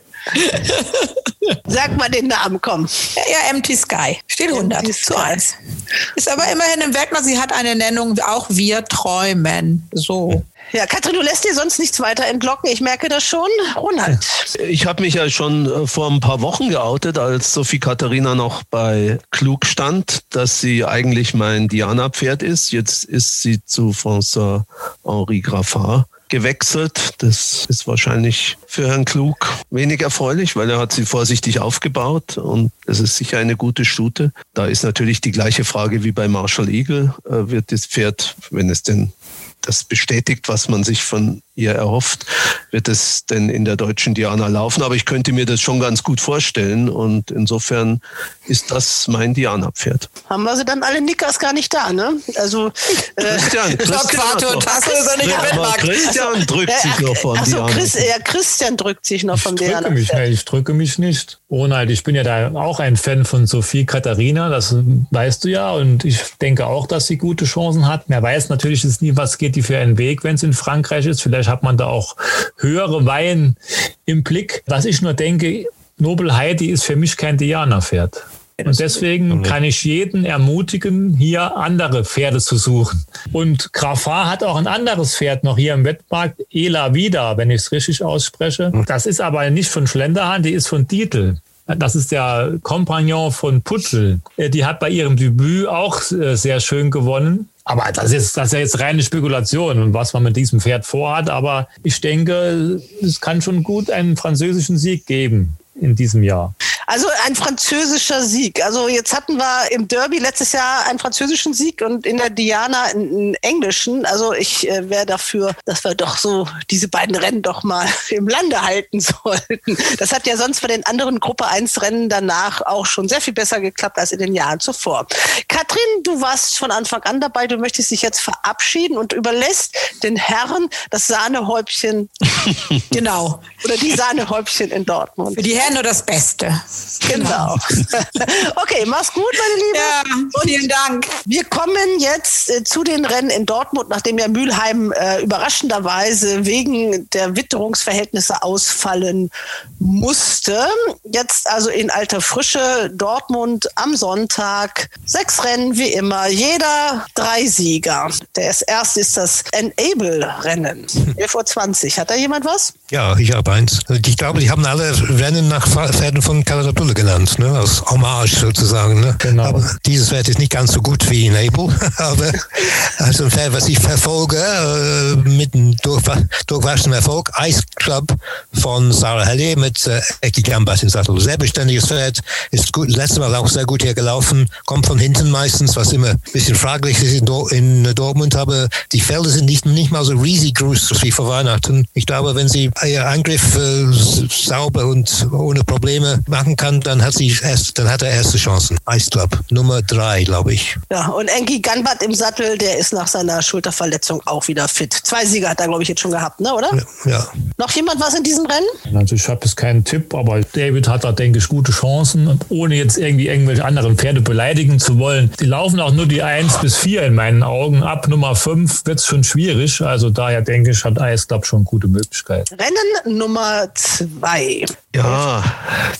Sag mal den Namen, komm. Ja, ja, Empty Sky. Steht 100 Empty zu Sky. 1. Ist aber immerhin im Wettmarkt. Sie hat eine Nennung, auch wir träumen. So. Ja, Katrin, du lässt dir sonst nichts weiter entlocken. Ich merke das schon. Ronald. Ich habe mich ja schon äh, vor ein paar Wochen geoutet, als Sophie Katharina noch bei Klug stand, dass sie eigentlich mein Diana-Pferd ist. Jetzt ist sie zu François-Henri Graffard gewechselt. Das ist wahrscheinlich für Herrn Klug wenig erfreulich, weil er hat sie vorsichtig aufgebaut und es ist sicher eine gute Stute. Da ist natürlich die gleiche Frage wie bei Marshall Eagle. Äh, Wird das Pferd, wenn es denn das bestätigt, was man sich von ihr erhofft, wird es denn in der deutschen Diana laufen. Aber ich könnte mir das schon ganz gut vorstellen und insofern ist das mein Diana-Pferd. Haben wir sie dann alle Nickers gar nicht da, ne? Also, äh, Christian, Christian, und noch- Tasse ist er nicht im Aber Wettmarkt. Christian drückt sich noch von Achso, Diana. Chris, ja, Christian drückt sich noch Ich drücke Diana. mich ich drücke mich nicht. Ronald, ich bin ja da auch ein Fan von Sophie Katharina, das weißt du ja. Und ich denke auch, dass sie gute Chancen hat. Man weiß natürlich jetzt nie, was geht die für einen Weg, wenn es in Frankreich ist. Vielleicht hat man da auch höhere Weihen im Blick. Was ich nur denke, Nobel Heidi ist für mich kein Diana-Pferd. Und deswegen kann ich jeden ermutigen, hier andere Pferde zu suchen. Und Grafar hat auch ein anderes Pferd noch hier im Wettmarkt, Ela Vida, wenn ich es richtig ausspreche. Das ist aber nicht von Schlenderhahn, die ist von Dietl. Das ist der Kompagnon von Putzel. Äh, Die hat bei ihrem Debüt auch äh, sehr schön gewonnen. Aber das ist, das ist ja jetzt reine Spekulation und was man mit diesem Pferd vorhat. Aber ich denke, es kann schon gut einen französischen Sieg geben in diesem Jahr. Also ein französischer Sieg. Also jetzt hatten wir im Derby letztes Jahr einen französischen Sieg und in der Diana einen, englischen. Also ich äh, wäre dafür, dass wir doch so diese beiden Rennen doch mal im Lande halten sollten. Das hat ja sonst bei den anderen Gruppe 1 Rennen danach auch schon sehr viel besser geklappt als in den Jahren zuvor. Katrin, du warst von Anfang an dabei. Du möchtest dich jetzt verabschieden und überlässt den Herren das Sahnehäubchen Genau. oder die Sahnehäubchen in Dortmund. Für die Herren nur das Beste. Genau. okay, mach's gut, meine Liebe. Ja, vielen Dank. Wir kommen jetzt äh, zu den Rennen in Dortmund, nachdem ja Mülheim äh, überraschenderweise wegen der Witterungsverhältnisse ausfallen musste. Jetzt also in alter Frische Dortmund am Sonntag. Sechs Rennen wie immer, jeder drei Sieger. Das erste ist das Enable-Rennen. 11.20 Uhr. Hat da jemand was? Ja, ich habe eins. Ich glaube, die haben alle Rennen nach Pferden von Caterpillar genannt, ne? als Hommage sozusagen. Ne? Genau. Aber dieses Pferd ist nicht ganz so gut wie Enable, aber also ein Pferd, was ich verfolge, äh, mit einem durchwa durchwaschenen Erfolg, Ice Club von Sarah Hellier mit äh, Eki Gambas im Sattel. Sehr beständiges Pferd, ist gut, letztes Mal auch sehr gut hier gelaufen, kommt von hinten meistens, was immer ein bisschen fraglich ist in, Dor in Dortmund, aber die Felder sind nicht, nicht mal so riesig groß wie vor Weihnachten. Ich glaube, wenn sie ihr Angriff äh, sauber und ohne Probleme machen kann, dann hat sie erst, dann hat er erste Chancen. Ice Club Nummer drei, glaube ich. Ja, und Enki Ganbat im Sattel, der ist nach seiner Schulterverletzung auch wieder fit. Zwei Sieger hat er, glaube ich, jetzt schon gehabt, ne, oder? Ja. Noch jemand was in diesem Rennen? Also ich habe jetzt keinen Tipp, aber David hat da, denke ich, gute Chancen. Und ohne jetzt irgendwie irgendwelche anderen Pferde beleidigen zu wollen. Die laufen auch nur die 1 bis 4 in meinen Augen. Ab Nummer 5 wird es schon schwierig. Also daher denke ich, hat Ice Club schon gute Möglichkeiten. Rennen Nummer zwei. Ja,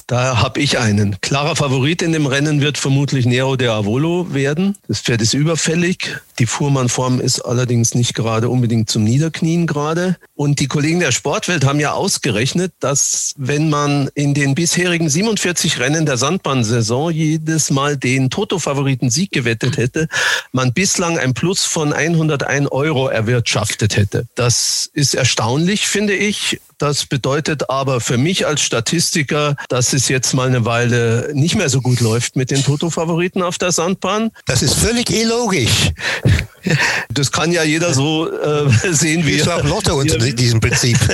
da habe ich einen. Klarer Favorit in dem Rennen wird vermutlich Nero de Avolo werden. Das Pferd ist überfällig. Die Fuhrmannform ist allerdings nicht gerade unbedingt zum Niederknien gerade. Und die Kollegen der Sportwelt haben ja ausgerechnet, dass wenn man in den bisherigen 47 Rennen der Sandbahnsaison jedes Mal den Toto-Favoriten Sieg gewettet hätte, man bislang ein Plus von 101 Euro erwirtschaftet hätte. Das ist erstaunlich, finde ich. Das bedeutet aber für mich als Statistiker, dass es jetzt mal eine Weile nicht mehr so gut läuft mit den Toto-Favoriten auf der Sandbahn. Das ist völlig illogisch. Das kann ja jeder so äh, sehen, wie er. Lotto unter diesem Prinzip.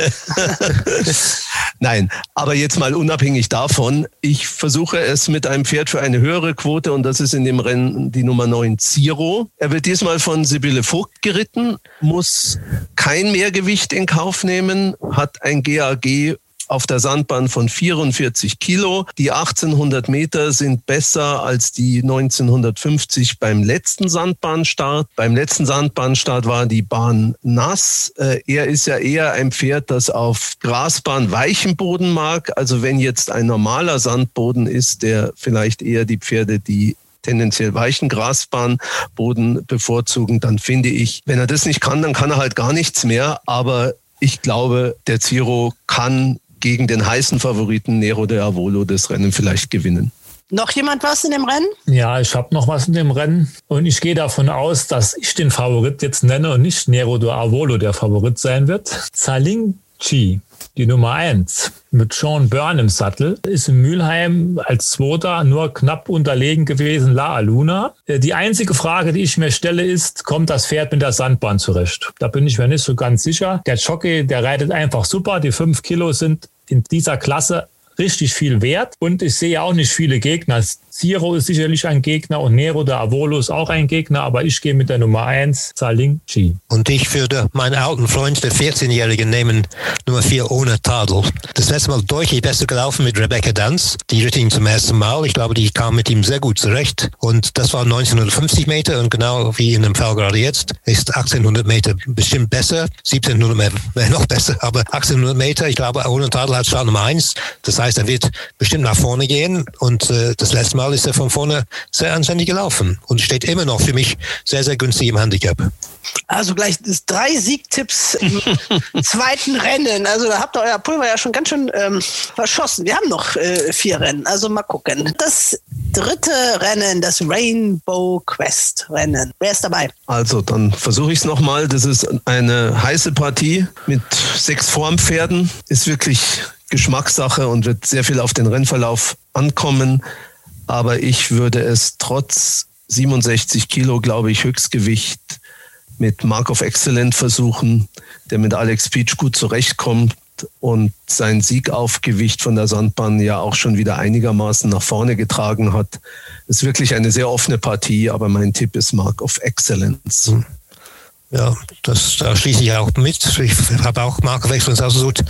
Nein, aber jetzt mal unabhängig davon, ich versuche es mit einem Pferd für eine höhere Quote und das ist in dem Rennen die Nummer 9 Ziro. Er wird diesmal von Sibylle Vogt geritten, muss kein Mehrgewicht in Kauf nehmen, hat ein GAG auf der Sandbahn von 44 Kilo. Die 1800 Meter sind besser als die 1950 beim letzten Sandbahnstart. Beim letzten Sandbahnstart war die Bahn nass. Äh, er ist ja eher ein Pferd, das auf Grasbahn weichen Boden mag. Also wenn jetzt ein normaler Sandboden ist, der vielleicht eher die Pferde, die tendenziell weichen Grasbahnboden bevorzugen, dann finde ich, wenn er das nicht kann, dann kann er halt gar nichts mehr. Aber ich glaube, der Ziro kann gegen den heißen Favoriten Nero de Avolo das Rennen vielleicht gewinnen. Noch jemand was in dem Rennen? Ja, ich habe noch was in dem Rennen. Und ich gehe davon aus, dass ich den Favorit jetzt nenne und nicht Nero de Avolo der Favorit sein wird. Zalinchi die Nummer eins mit Sean Byrne im Sattel ist in Mülheim als Zweiter nur knapp unterlegen gewesen La Aluna. Äh, die einzige Frage, die ich mir stelle, ist, kommt das Pferd mit der Sandbahn zurecht? Da bin ich mir nicht so ganz sicher. Der Jockey, der reitet einfach super. Die fünf Kilo sind in dieser Klasse richtig viel wert. Und ich sehe auch nicht viele Gegner. Ziro ist sicherlich ein Gegner und Nero der Avolo ist auch ein Gegner, aber ich gehe mit der Nummer 1, Zaling Chi. Und ich würde meinen alten Freund, der 14-Jährigen, nehmen, Nummer 4 ohne Tadel. Das letzte Mal deutlich besser gelaufen mit Rebecca Danz. Die ritt ihn zum ersten Mal. Ich glaube, die kam mit ihm sehr gut zurecht. Und das war 1950 Meter und genau wie in dem Fall gerade jetzt ist 1800 Meter bestimmt besser. 1700 wäre noch besser, aber 1800 Meter, ich glaube, ohne Tadel hat Start Nummer 1. Das heißt, er wird bestimmt nach vorne gehen und äh, das letzte Mal Mal ist er von vorne sehr anständig gelaufen und steht immer noch für mich sehr, sehr günstig im Handicap. Also gleich drei Siegtipps im zweiten Rennen. Also da habt ihr euer Pulver ja schon ganz schön ähm, verschossen. Wir haben noch äh, vier Rennen, also mal gucken. Das dritte Rennen, das Rainbow Quest Rennen. Wer ist dabei? Also dann versuche ich es nochmal. Das ist eine heiße Partie mit sechs Formpferden. Ist wirklich Geschmackssache und wird sehr viel auf den Rennverlauf ankommen aber ich würde es trotz 67 Kilo, glaube ich, Höchstgewicht mit Mark of Excellent versuchen, der mit Alex Peach gut zurechtkommt und sein Siegaufgewicht von der Sandbahn ja auch schon wieder einigermaßen nach vorne getragen hat. Ist wirklich eine sehr offene Partie, aber mein Tipp ist Mark of Excellence. Hm. Ja, das, da schließe ich auch mit. Ich habe auch Mark of Excellence ausgesucht.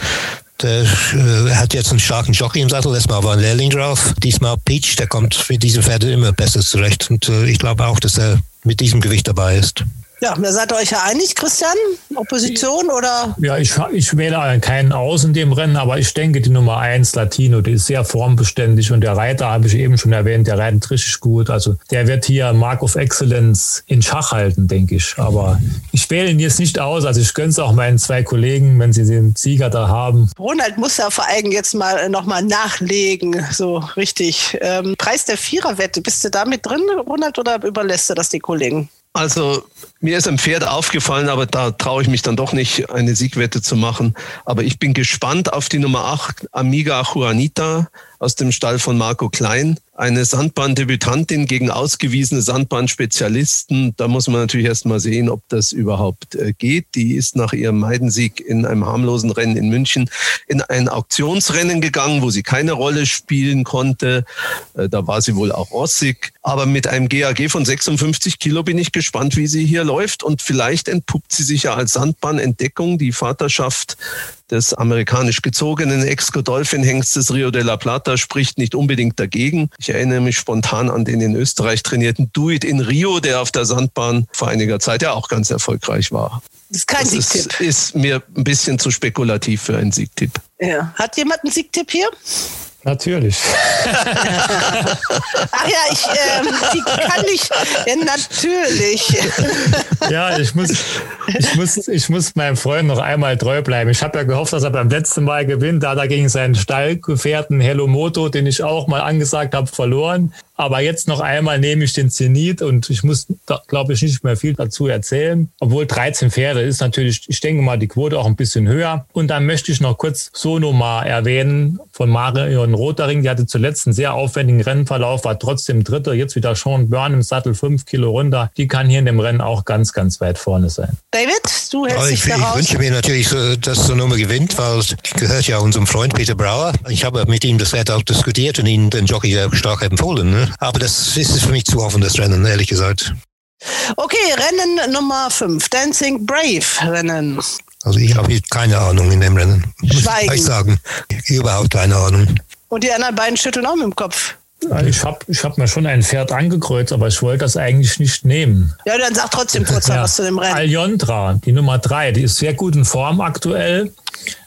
Der äh, hat jetzt einen starken Jockey im Sattel. Letztes Mal war ein Lehrling drauf. Diesmal Peach, der kommt für diese Pferde immer besser zurecht. Und äh, ich glaube auch, dass er mit diesem Gewicht dabei ist. Ja, da seid ihr euch ja einig, Christian? Opposition oder? Ja, ich, ich wähle keinen aus in dem Rennen, aber ich denke, die Nummer eins, Latino, die ist sehr formbeständig und der Reiter, habe ich eben schon erwähnt, der reitet richtig gut. Also der wird hier Mark of Excellence in Schach halten, denke ich. Aber ich wähle ihn jetzt nicht aus. Also ich gönne es auch meinen zwei Kollegen, wenn sie den Sieger da haben. Ronald muss ja vor allem jetzt mal äh, nochmal nachlegen, so richtig. Ähm, Preis der Viererwette, bist du da mit drin, Ronald, oder überlässt du das die Kollegen? Also mir ist ein Pferd aufgefallen, aber da traue ich mich dann doch nicht, eine Siegwette zu machen. Aber ich bin gespannt auf die Nummer 8, Amiga Juanita aus dem Stall von Marco Klein eine Sandbahndebütantin gegen ausgewiesene Sandbahnspezialisten. Da muss man natürlich erst mal sehen, ob das überhaupt äh, geht. Die ist nach ihrem Meidensieg in einem harmlosen Rennen in München in ein Auktionsrennen gegangen, wo sie keine Rolle spielen konnte. Äh, da war sie wohl auch rossig. Aber mit einem GAG von 56 Kilo bin ich gespannt, wie sie hier läuft. Und vielleicht entpuppt sie sich ja als Sandbahnentdeckung. Die Vaterschaft des amerikanisch gezogenen Ex-Godolphin-Hengstes Rio de la Plata spricht nicht unbedingt dagegen. Ich erinnere mich spontan an den in Österreich trainierten Do It in Rio, der auf der Sandbahn vor einiger Zeit ja auch ganz erfolgreich war. Das ist kein das Siegtipp. Ist, ist mir ein bisschen zu spekulativ für einen Siegtipp. Ja. Hat jemand einen Siegtipp hier? Natürlich. Ach ja, ich, ähm, die kann ich, ja, natürlich. Ja, ich muss, ich, muss, ich muss meinem Freund noch einmal treu bleiben. Ich habe ja gehofft, dass er beim letzten Mal gewinnt. Da hat er gegen seinen Stallgefährten Hello Moto, den ich auch mal angesagt habe, verloren. Aber jetzt noch einmal nehme ich den Zenit und ich muss, glaube ich, nicht mehr viel dazu erzählen. Obwohl 13 Pferde ist natürlich, ich denke mal, die Quote auch ein bisschen höher. Und dann möchte ich noch kurz Sonoma erwähnen von Marion Rotering. Die hatte zuletzt einen sehr aufwendigen Rennverlauf, war trotzdem Dritter. Jetzt wieder Sean Byrne im Sattel, fünf Kilo runter. Die kann hier in dem Rennen auch ganz, ganz weit vorne sein. David, du hältst dich ich, daraus. ich wünsche mir natürlich, so, dass Sonoma gewinnt, weil es gehört ja unserem Freund Peter Brauer. Ich habe mit ihm das Pferd auch diskutiert und ihn den Jockey sehr stark empfohlen. Ne? Aber das ist für mich zu offen, das Rennen, ehrlich gesagt. Okay, Rennen Nummer 5. Dancing Brave Rennen. Also ich habe hier keine Ahnung in dem Rennen. Muss Schweigen. ich sagen. Überhaupt keine Ahnung. Und die anderen beiden schütteln auch mit dem Kopf. Ich habe ich hab mir schon ein Pferd angekreuzt, aber ich wollte das eigentlich nicht nehmen. Ja, dann sag trotzdem kurz noch was zu dem Rennen. Aljontra, die Nummer drei, die ist sehr gut in Form aktuell.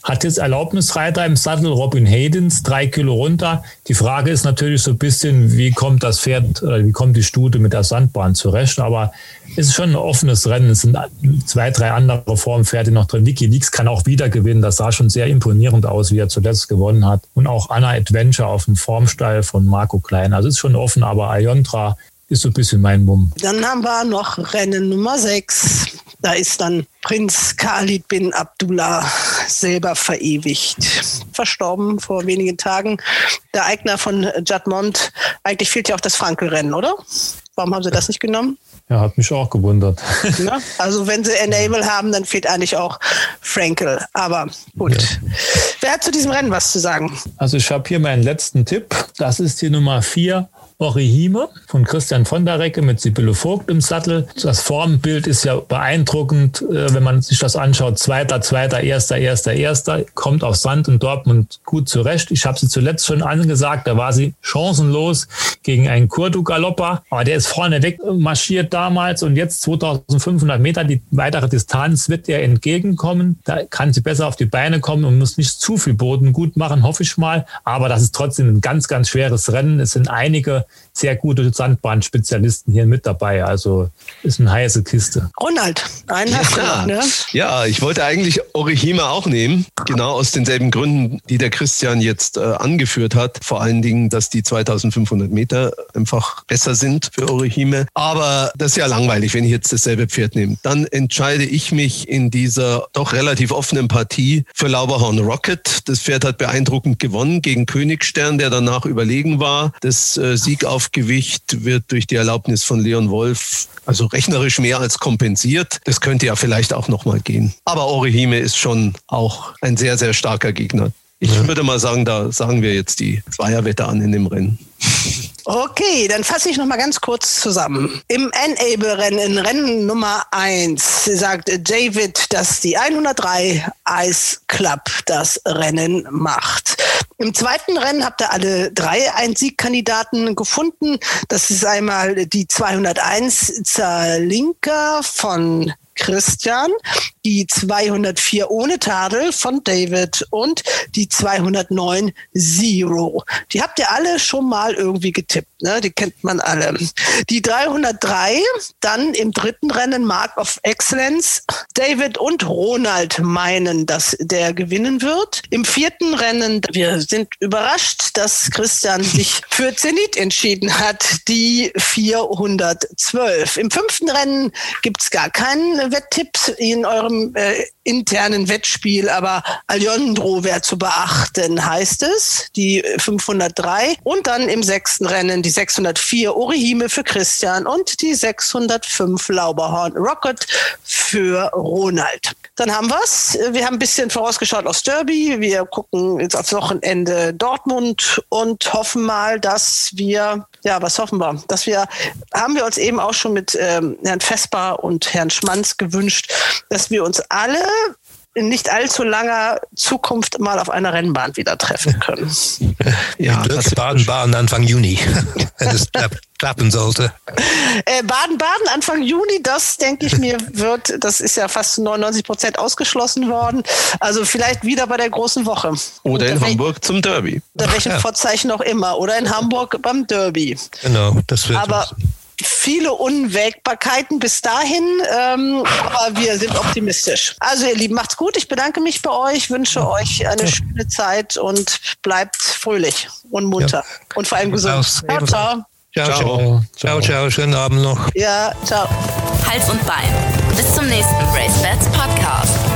Hat jetzt Erlaubnisreiter im Sattel Robin Haydens, drei Kilo runter. Die Frage ist natürlich so ein bisschen, wie kommt das Pferd, wie kommt die Stute mit der Sandbahn zurecht? Aber es ist schon ein offenes Rennen. Es sind zwei, drei andere Formpferde noch drin. Wiki Leaks kann auch wieder gewinnen. Das sah schon sehr imponierend aus, wie er zuletzt gewonnen hat. Und auch Anna Adventure auf dem Formstall von Marco Klein. Also es ist schon offen, aber Aljontra ist so ein bisschen mein Mumm. Dann haben wir noch Rennen Nummer 6. Da ist dann Prinz Khalid bin Abdullah selber verewigt. Verstorben vor wenigen Tagen. Der Eigner von Jadmont. Eigentlich fehlt ja auch das Frankel-Rennen, oder? Warum haben sie das nicht genommen? Ja, hat mich auch gewundert. Ne? Also wenn sie Enable haben, dann fehlt eigentlich auch Frankel. Aber gut. Wer hat zu diesem Rennen was zu sagen? Also ich habe hier meinen letzten Tipp. Das ist die Nummer 4. Orihime von Christian von der Recke mit Sibylle Vogt im Sattel. Das Formbild ist ja beeindruckend, äh, wenn man sich das anschaut. Zweiter, zweiter, erster, erster, erster. Kommt auf Sand und Dortmund gut zurecht. Ich habe sie zuletzt schon angesagt, da war sie chancenlos gegen einen Kurdu Galopper. Aber der ist vorne weg marschiert damals und jetzt 2500 Meter, die weitere Distanz wird ihr entgegenkommen. Da kann sie besser auf die Beine kommen und muss nicht zu viel Boden gut machen, hoffe ich mal. Aber das ist trotzdem ein ganz, ganz schweres Rennen. Es sind einige sehr gute Sandbahnspezialisten hier mit dabei. Also ist eine heiße Kiste. Ronald, einen hast du noch, ne? Ja, ich wollte eigentlich Orihime auch nehmen, genau aus denselben Gründen, die der Christian jetzt äh, angeführt hat. Vor allen Dingen, dass die 2500 Meter einfach besser sind für Orihime. Aber das ist ja langweilig, wenn ich jetzt dasselbe Pferd nehme. Dann entscheide ich mich in dieser doch relativ offenen Partie für Lauberhorn Rocket. Das Pferd hat beeindruckend gewonnen gegen Königstern, der danach überlegen war. Das äh, Sieg auf Gewicht wird durch die Erlaubnis von Leon Wolf also rechnerisch mehr als kompensiert. Das könnte ja vielleicht auch nochmal gehen. Aber Orihime ist schon auch ein sehr, sehr starker Gegner. Ich würde mal sagen, da sagen wir jetzt die Zweierwette an in dem Rennen. Okay, dann fasse ich noch mal ganz kurz zusammen. Im Enable-Rennen, in Rennen Nummer 1, sagt David, dass die 103 Ice Club das Rennen macht. Im zweiten Rennen habt ihr alle drei Einsiegkandidaten gefunden. Das ist einmal die 201 Zalinka von Christian, die 204 ohne Tadel von David und die 209 Zero. Die habt ihr alle schon mal irgendwie getippt, ne? Die kennt man alle. Die 303, dann im dritten Rennen Mark of Excellence. David und Ronald meinen, dass der gewinnen wird. Im vierten Rennen, wir sind überrascht, dass Christian sich für Zenit entschieden hat, die 412. Im fünften Rennen gibt's gar keinen Wetttipps in eurem äh, internen Wettspiel, aber Aljondro wäre zu beachten, heißt es, die 503. Und dann im sechsten Rennen die 604 Orihime für Christian und die 605 Lauberhorn Rocket für Ronald. Dann haben wir's. Wir haben ein bisschen vorausgeschaut aus Derby. Wir gucken jetzt aufs Wochenende Dortmund und hoffen mal, dass wir, ja, was hoffen wir? Dass wir, haben wir uns eben auch schon mit ähm, Herrn Vesper und Herrn Schmanz gewünscht, dass wir uns alle in nicht allzu langer Zukunft mal auf einer Rennbahn wieder treffen können. Ja, Glück, Baden-Baden Anfang Juni, wenn es klappen sollte. Äh, Baden-Baden Anfang Juni, das denke ich mir wird, das ist ja fast zu 99 Prozent ausgeschlossen worden. Also vielleicht wieder bei der großen Woche. Oder in Hamburg zum Derby. Unter welchem Ja. Vorzeichen auch immer. Oder in Hamburg beim Derby. Genau, das wird. Aber viele Unwägbarkeiten bis dahin, ähm, aber wir sind optimistisch. Also ihr Lieben, macht's gut. Ich bedanke mich bei euch, wünsche euch eine schöne Zeit und bleibt fröhlich und munter und vor allem gesund. Aus- Ciao, ciao. ciao, Ciao. ciao, ciao, ciao, schönen Abend noch. Ja, ciao. Hals und Bein. Bis zum nächsten Race Bats Podcast.